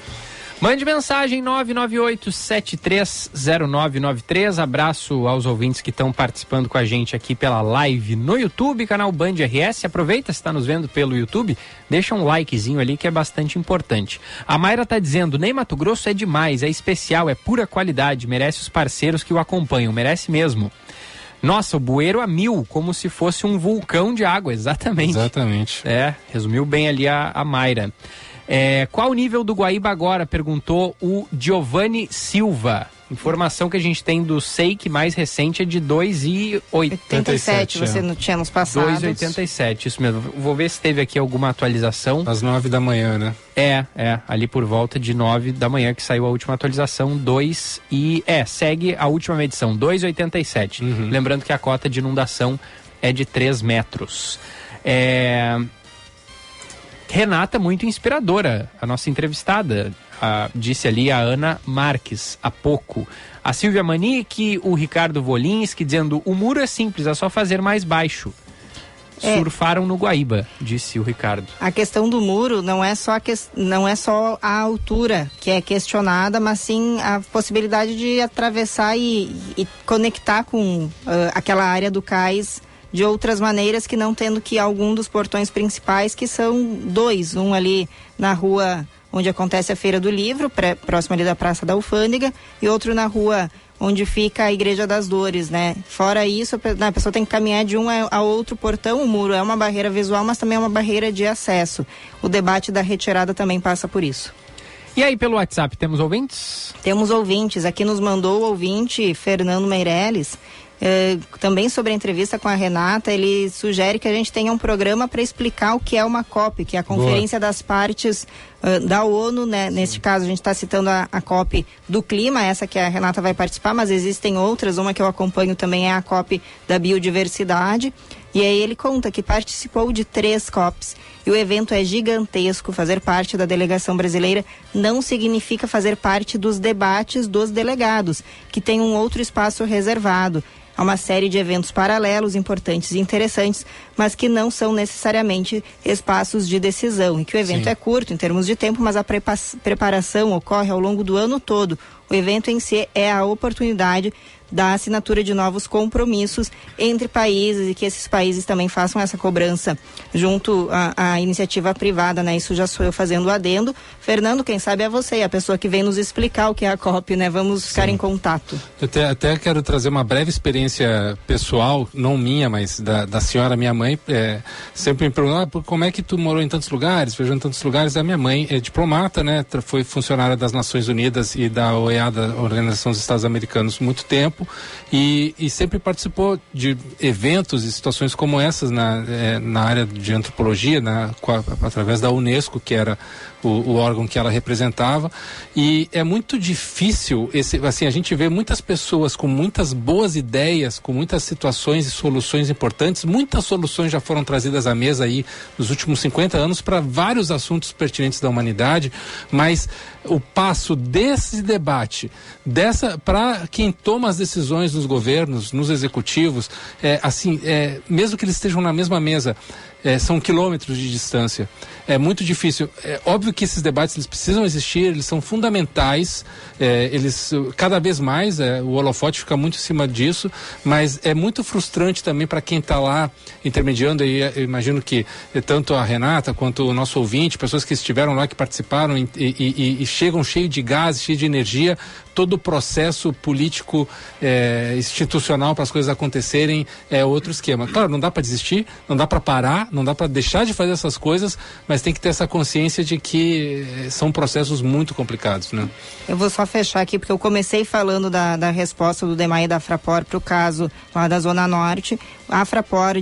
Mande mensagem 998-730993. Abraço aos ouvintes que estão participando com a gente aqui pela live no YouTube, canal Band RS. Aproveita se está nos vendo pelo YouTube, deixa um likezinho ali que é bastante importante. A Mayra está dizendo: nem Mato Grosso é demais, é especial, é pura qualidade, merece os parceiros que o acompanham, merece mesmo. Nossa, o bueiro a mil, como se fosse um vulcão de água, exatamente. Exatamente. É, resumiu bem ali a, a Mayra. É, qual o nível do Guaíba agora? Perguntou o Giovanni Silva. Informação que a gente tem do SEIC mais recente é de 2,87. você não tinha nos passados. 2,87, isso mesmo. Vou ver se teve aqui alguma atualização. Às 9 da manhã, né? É, é. Ali por volta de 9 da manhã que saiu a última atualização. 2 e. É, segue a última medição, 2,87. Uhum. Lembrando que a cota de inundação é de 3 metros. É. Renata, muito inspiradora, a nossa entrevistada. A, disse ali a Ana Marques há pouco. A Silvia Manique, o Ricardo Volinski dizendo: o muro é simples, é só fazer mais baixo. É. Surfaram no Guaíba, disse o Ricardo. A questão do muro não é só a, que, não é só a altura que é questionada, mas sim a possibilidade de atravessar e, e conectar com uh, aquela área do cais de outras maneiras que não tendo que ir a algum dos portões principais, que são dois, um ali na rua onde acontece a Feira do Livro, pré, próximo ali da Praça da Alfândega, e outro na rua onde fica a Igreja das Dores, né? Fora isso, a pessoa tem que caminhar de um a, a outro portão, o muro é uma barreira visual, mas também é uma barreira de acesso. O debate da retirada também passa por isso. E aí, pelo WhatsApp, temos ouvintes? Temos ouvintes. Aqui nos mandou o ouvinte Fernando Meirelles. Eh, também sobre a entrevista com a Renata, ele sugere que a gente tenha um programa para explicar o que é uma COP, que é a Conferência Boa. das Partes da ONU, né? Neste caso, a gente está citando a, a, COP do clima, essa que a Renata vai participar, mas existem outras, uma que eu acompanho também é a COP da biodiversidade. E aí ele conta que participou de três COPs e o evento é gigantesco. Fazer parte da delegação brasileira não significa fazer parte dos debates dos delegados, que tem um outro espaço reservado. Há uma série de eventos paralelos importantes e interessantes, mas que não são necessariamente espaços de decisão. E que o evento Sim. é curto em termos de tempo, mas a preparação ocorre ao longo do ano todo. O evento em si é a oportunidade da assinatura de novos compromissos entre países e que esses países também façam essa cobrança junto à, iniciativa privada, né? Isso já sou eu fazendo o adendo. Fernando, quem sabe é você, a pessoa que vem nos explicar o que é a COP, né? Vamos ficar Sim. em contato. Eu até, até, quero trazer uma breve experiência pessoal, não minha, mas da, da senhora, minha mãe, é, sempre me perguntou, ah, como é que tu morou em tantos lugares, viajou em tantos lugares? A minha mãe é diplomata, né? Foi funcionária das Nações Unidas e da OEA, da Organização dos Estados Americanos, muito tempo e, e sempre participou de eventos e situações como essas na, é, na área de antropologia, na, a, através da Unesco, que era o, o, órgão que ela representava. E é muito difícil, esse, assim, a gente vê muitas pessoas com muitas boas ideias, com muitas situações e soluções importantes. Muitas soluções já foram trazidas à mesa aí nos últimos 50 anos para vários assuntos pertinentes da humanidade, mas o passo desse debate, dessa para quem toma as decisões nos governos, nos executivos, é, assim, é, mesmo que eles estejam na mesma mesa, é, são quilômetros de distância. É muito difícil. É óbvio que esses debates eles precisam existir, eles são fundamentais. É, eles cada vez mais é, o holofote fica muito em cima disso, mas é muito frustrante também para quem está lá intermediando. E eu imagino que tanto a Renata quanto o nosso ouvinte, pessoas que estiveram lá que participaram e, e, e, e chegam cheio de gás, cheio de energia todo o processo político é, institucional para as coisas acontecerem é outro esquema. Claro, não dá para desistir, não dá para parar, não dá para deixar de fazer essas coisas, mas tem que ter essa consciência de que eh, são processos muito complicados, né? Eu vou só fechar aqui, porque eu comecei falando da, da resposta do DEMAI e da Frapor para o caso lá da Zona Norte. A Frapor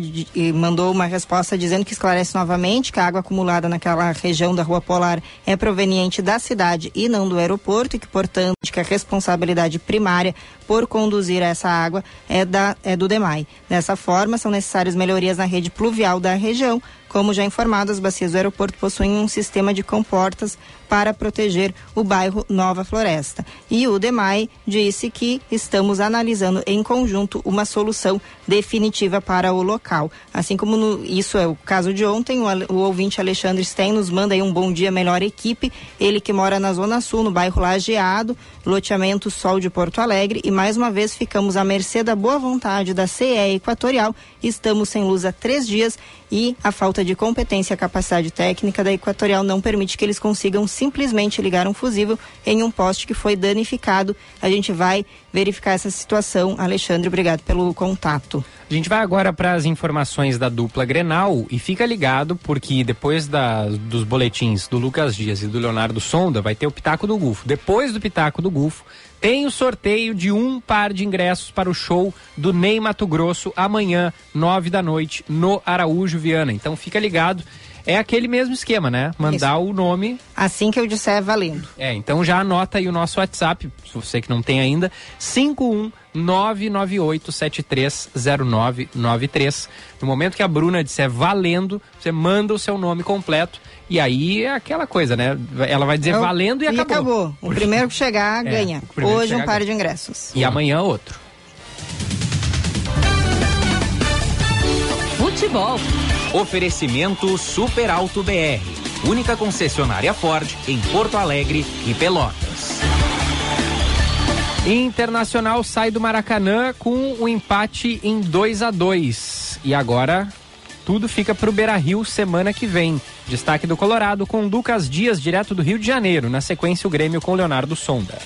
mandou uma resposta dizendo que esclarece novamente que a água acumulada naquela região da Rua Polar é proveniente da cidade e não do aeroporto e que, portanto, que a responsabilidade primária por conduzir essa água é, da, é do DEMAI. Dessa forma, são necessárias melhorias na rede pluvial da região. Como já informado, as bacias do aeroporto possuem um sistema de comportas para proteger o bairro Nova Floresta. E o DEMAI disse que estamos analisando em conjunto uma solução definitiva para o local. Assim como no- isso é o caso de ontem, o, o ouvinte Alexandre Stein nos manda aí um bom dia, melhor equipe. Ele que mora na Zona Sul, no bairro Lajeado, loteamento Sol de Porto Alegre. E mais uma vez ficamos à mercê da boa vontade da CE Equatorial. Estamos sem luz há três dias e a falta de competência e capacidade técnica da Equatorial não permite que eles consigam simplesmente ligar um fusível em um poste que foi danificado. A gente vai verificar essa situação. Alexandre, obrigado pelo contato. A gente vai agora para as informações da dupla Grenal e fica ligado porque depois da- dos boletins do Lucas Dias e do Leonardo Sonda vai ter o Pitaco do Gufo. Depois do Pitaco do Gufo tem o sorteio de um par de ingressos para o show do Ney Mato Grosso amanhã, nove da noite, no Araújo Viana. Então fica ligado. É aquele mesmo esquema, né? Mandar o nome Assim que eu disser, valendo. é, então já anota aí o nosso WhatsApp, se você que não tem ainda, 51998730993. No momento que a Bruna disser valendo, você manda o seu nome completo e aí é aquela coisa, né? Ela vai dizer É valendo e acabou. O primeiro que chegar, É, ganha. Hoje um chegar, par ganha. de ingressos. E amanhã outro. Futebol. Oferecimento Super Alto BR. Única concessionária Ford em Porto Alegre e Pelotas. Internacional sai do Maracanã com o empate em 2 a 2 E agora tudo fica para o Beira Rio semana que vem. Destaque do Colorado com Lucas Dias, direto do Rio de Janeiro. Na sequência, o Grêmio com Leonardo Sonda.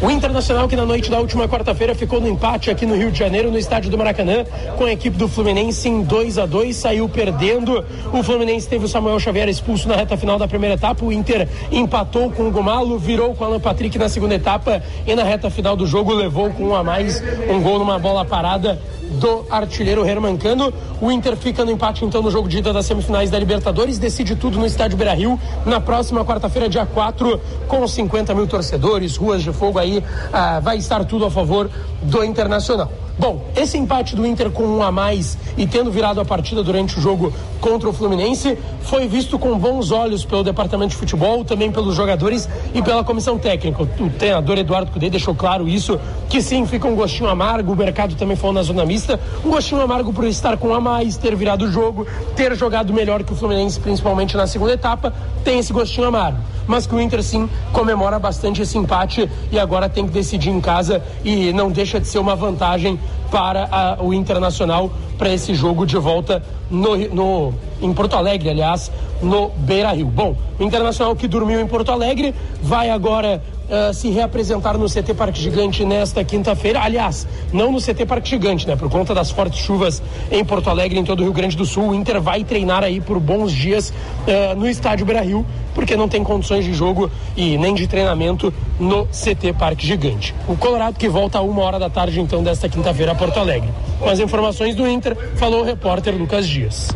O Internacional que na noite da última quarta-feira ficou no empate aqui no Rio de Janeiro, no estádio do Maracanã, com a equipe do Fluminense em 2 a 2 saiu perdendo. O Fluminense teve o Samuel Xavier expulso na reta final da primeira etapa. O Inter empatou com o Gomalo, virou com o Alan Patrick na segunda etapa e na reta final do jogo levou com um a mais um gol numa bola parada do artilheiro Herman Cano. O Inter fica no empate então no jogo de ida das semifinais da Libertadores, decide tudo no estádio Beira-Rio na próxima quarta-feira, dia 4, com 50 mil torcedores, ruas de fogo aí, ah, vai estar tudo a favor do Internacional. Bom, esse empate do Inter com um a mais e tendo virado a partida durante o jogo contra o Fluminense foi visto com bons olhos pelo departamento de futebol, também pelos jogadores e pela comissão técnica. O, treinador Eduardo Cudê deixou claro isso, que sim, fica um gostinho amargo. O mercado também falou na zona mista, um gostinho amargo por estar com um a mais, ter virado o jogo, ter jogado melhor que o Fluminense, principalmente na segunda etapa, tem esse gostinho amargo. Mas que o Inter sim comemora bastante esse empate e agora tem que decidir em casa e não deixa de ser uma vantagem para a- o Internacional para esse jogo de volta no, no- em Porto Alegre, aliás, no Beira Rio. Bom, o Internacional que dormiu em Porto Alegre vai agora ah, se reapresentar no CT Parque Gigante nesta quinta-feira. Aliás, não no CT Parque Gigante, né? Por conta das fortes chuvas em Porto Alegre, em todo o Rio Grande do Sul. O Inter vai treinar aí por bons dias ah, no estádio Beira Rio, porque não tem condições de jogo e nem de treinamento no CT Parque Gigante. O Colorado que volta a uma hora da tarde, então, desta quinta-feira a Porto Alegre. Com as informações do Inter, falou o repórter Lucas Dias.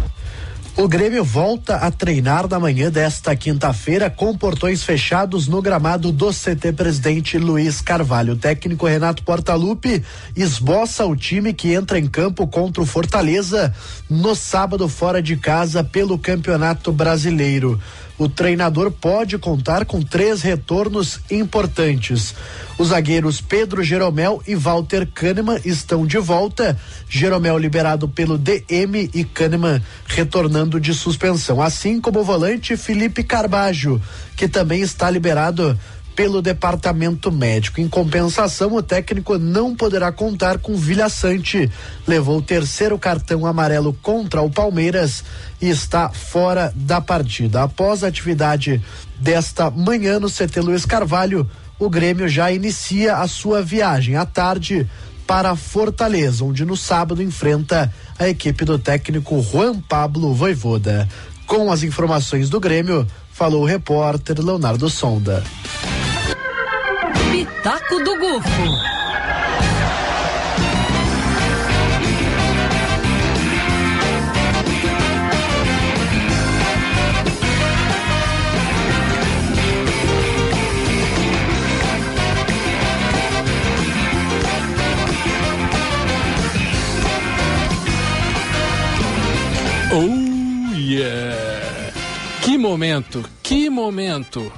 O Grêmio volta a treinar na manhã desta quinta-feira com portões fechados no gramado do CT Presidente Luiz Carvalho. O técnico Renato Portaluppi esboça o time que entra em campo contra o Fortaleza no sábado fora de casa pelo Campeonato Brasileiro. O treinador pode contar com três retornos importantes. Os zagueiros Pedro Jeromel e Walter Kahneman estão de volta. Jeromel liberado pelo DM e Kahneman retornando de suspensão. Assim como o volante Felipe Carbajo, que também está liberado pelo departamento médico. Em compensação, o técnico não poderá contar com Vilha Sante. Levou o terceiro cartão amarelo contra o Palmeiras e está fora da partida. Após a atividade desta manhã no CT Luiz Carvalho, o Grêmio já inicia a sua viagem à tarde para Fortaleza, onde no sábado enfrenta a equipe do técnico Juan Pablo Voivoda. Com as informações do Grêmio, falou o repórter Leonardo Sonda. Pitaco do Gufo. Oh yeah! Momento, que momento!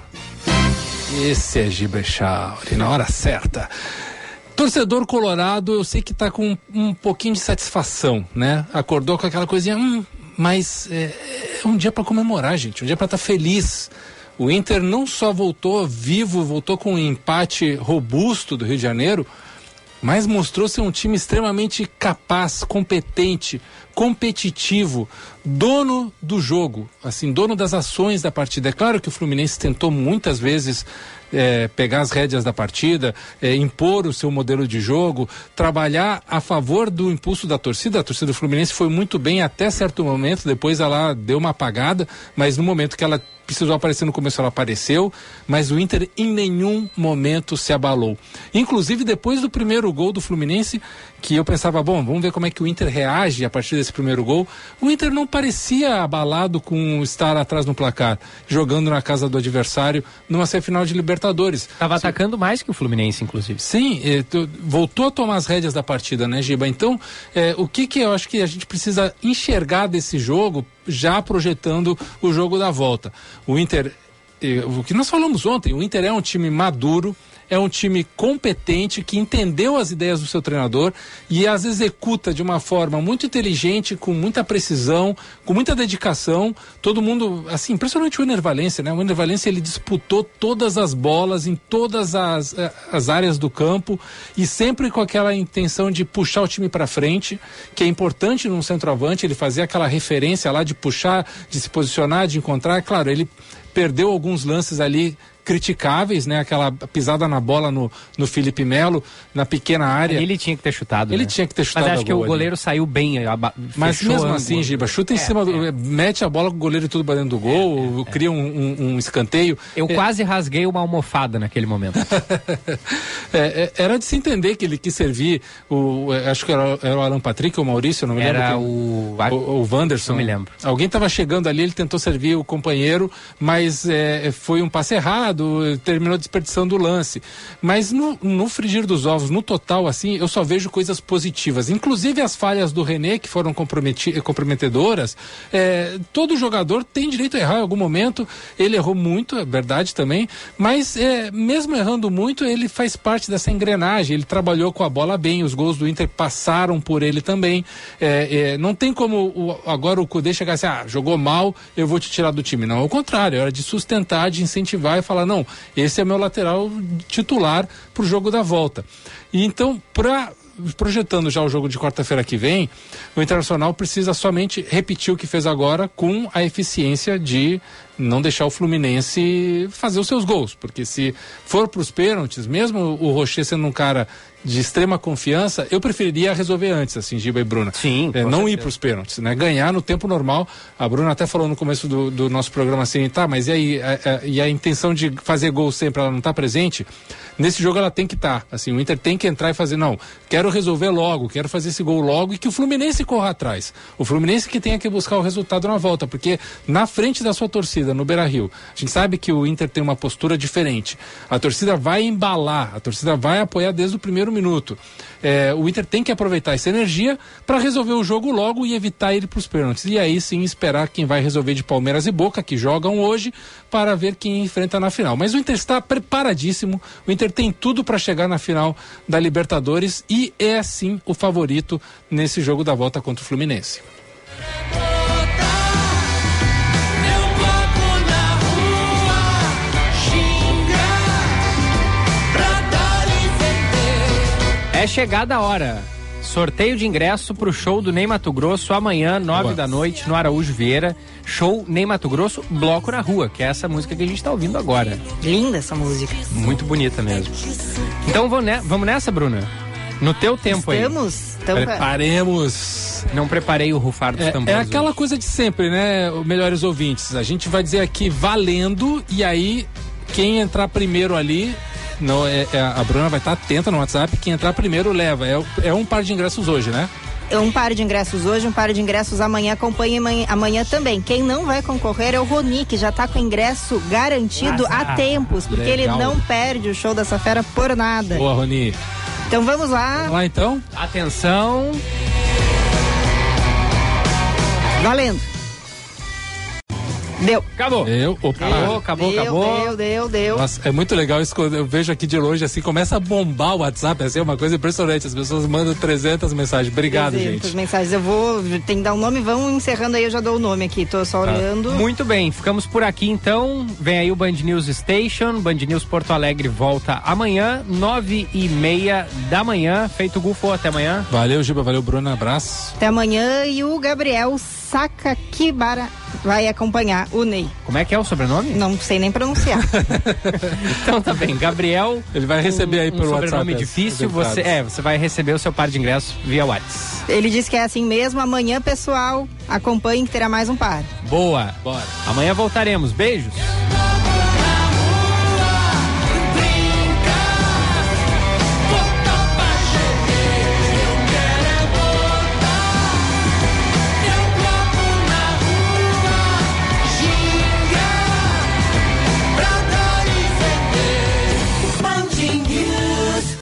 Esse é Gibraltar, na hora certa. Torcedor colorado, eu sei que tá com um pouquinho de satisfação, né? Acordou com aquela coisinha, hum, mas é, é um dia para comemorar, gente, um dia para estar feliz. O Inter não só voltou vivo, voltou com um empate robusto do Rio de Janeiro, mas mostrou ser um time extremamente capaz, competente, competitivo, dono do jogo, assim, dono das ações da partida. É claro que o Fluminense tentou muitas vezes eh, pegar as rédeas da partida, eh, impor o seu modelo de jogo, trabalhar a favor do impulso da torcida. A torcida do Fluminense foi muito bem até certo momento, depois ela deu uma apagada, mas no momento que ela precisou aparecer no começo, ela apareceu, mas o Inter em nenhum momento se abalou. Inclusive, depois do primeiro gol do Fluminense, que eu pensava, bom, vamos ver como é que o Inter reage a partir desse primeiro gol. O Inter não parecia abalado com estar atrás no placar, jogando na casa do adversário numa semifinal de Libertadores. Estava atacando mais que o Fluminense, inclusive. Sim, eh, voltou a tomar as rédeas da partida, né, Giba? Então, eh, o que que eu acho que a gente precisa enxergar desse jogo, já projetando o jogo da volta? O Inter, eh, o que nós falamos ontem, o Inter é um time maduro, é um time competente que entendeu as ideias do seu treinador e as executa de uma forma muito inteligente, com muita precisão, com muita dedicação. Todo mundo, assim, principalmente o Ener Valencia, né? O Ener Valencia ele disputou todas as bolas em todas as, eh, as áreas do campo e sempre com aquela intenção de puxar o time para frente, que é importante num centroavante, ele fazia aquela referência lá de puxar, de se posicionar, de encontrar. Claro, ele perdeu alguns lances ali criticáveis, né? Aquela pisada na bola no, no Felipe Melo, na pequena área. Ele tinha que ter chutado. Ele né? tinha que ter chutado Mas acho que o ali. goleiro saiu bem. Mas mesmo assim, Giba, chuta em É, cima, do, mete a bola com o goleiro tudo pra dentro do gol, cria um, um- um escanteio. Eu É, quase rasguei uma almofada naquele momento. é, é, era de se entender que ele quis servir o. é, Acho que era, era o Alan Patrick ou o Maurício, não me lembro. Era quem- o- o. O Wanderson. Não me lembro. Alguém estava chegando ali, ele tentou servir o companheiro, mas é, foi um passe errado, terminou desperdiçando o lance. Mas no, no frigir dos ovos, no total, assim, eu só vejo coisas positivas. Inclusive as falhas do René, que foram comprometedoras. é, todo jogador tem direito a errar em algum momento. Ele errou muito, é verdade também. Mas é, mesmo errando muito, ele faz parte dessa engrenagem. Ele trabalhou com a bola bem, os gols do Inter passaram por ele também. É, é, não tem como o- agora o Cudê chegar assim, ah, jogou mal, eu vou te tirar do time. Não, ao contrário, era de sustentar, de incentivar e falar, não, esse é meu lateral titular pro jogo da volta. E então, para projetando já o jogo de quarta-feira que vem, o Internacional precisa somente repetir o que fez agora com a eficiência de não deixar o Fluminense fazer os seus gols, porque se for para os pênaltis, mesmo o Rocher sendo um cara de extrema confiança, eu preferiria resolver antes, assim, Giba e Bruna. Sim. É, não ir certeza. para os pênaltis, né? Ganhar no tempo normal. A Bruna até falou no começo do, do nosso programa assim, tá, mas e aí, a, a- e a intenção de fazer gol sempre, ela não está presente? Nesse jogo ela tem que estar, assim, o Inter tem que entrar e fazer, não, quero resolver logo, quero fazer esse gol logo e que o Fluminense corra atrás. O Fluminense que tenha que buscar o resultado na volta, porque na frente da sua torcida, no Beira-Rio, a gente sabe que o Inter tem uma postura diferente. A torcida vai embalar, a torcida vai apoiar desde o primeiro minuto. É, o Inter tem que aproveitar essa energia para resolver o jogo logo e evitar ir para os pênaltis. E aí sim esperar quem vai resolver de Palmeiras e Boca, que jogam hoje, para ver quem enfrenta na final. Mas o Inter está preparadíssimo, o Inter tem tudo para chegar na final da Libertadores e é sim o favorito nesse jogo da volta contra o Fluminense. É chegada a hora. sorteio de ingresso pro show do Ney Mato Grosso amanhã, nove da noite, no Araújo Vieira. Show Ney Mato Grosso, Bloco na Rua, que é essa música que a gente tá ouvindo agora. Linda essa música. Muito bonita mesmo. Então vamos, ne- vamos nessa, Bruna? No teu tempo aí. Estamos? Preparemos. Não preparei o rufar dos É, tambores. é aquela coisa de sempre, né, o melhores ouvintes? A gente vai dizer aqui valendo e aí quem entrar primeiro ali, não, é, é- a Bruna vai estar atenta no WhatsApp, quem entrar primeiro leva. É, é um par de ingressos hoje, né? Um par de ingressos hoje, um par de ingressos amanhã. Acompanhe amanhã, amanhã também. Quem não vai concorrer é o Roni, que já tá com o ingresso garantido Ah, há tempos, porque legal. ele não perde o show dessa fera por nada. Boa, Roni. Então vamos lá. Vamos lá então? Atenção. Valendo. Deu. Acabou. Eu, opa. Acabou, acabou, deu, acabou. Deu, deu, deu. Nossa, é muito legal isso quando eu vejo aqui de longe, assim, começa a bombar o WhatsApp, assim, é uma coisa impressionante. As pessoas mandam 300 mensagens. Obrigado, 300 gente. mensagens. Eu vou. Tem que dar um nome, vão encerrando aí, eu já dou o nome aqui. Tô só olhando. Muito bem, ficamos por aqui então. Vem aí o Band News Station. Band News Porto Alegre volta amanhã, nove e meia da manhã. Feito Gufo, até amanhã. Valeu, Giba, valeu, Bruno, abraço. Até amanhã e o Gabriel Sakakibara vai acompanhar o Ney. Como é que é o sobrenome? Não sei nem pronunciar. Então tá bem, Gabriel. Ele vai receber aí um pelo sobrenome WhatsApp as- difícil. Você, é, você vai receber o seu par de ingressos via WhatsApp. Ele disse que é assim mesmo. Amanhã, pessoal, acompanhe que terá mais um par. Boa. Bora. Amanhã voltaremos. Beijos.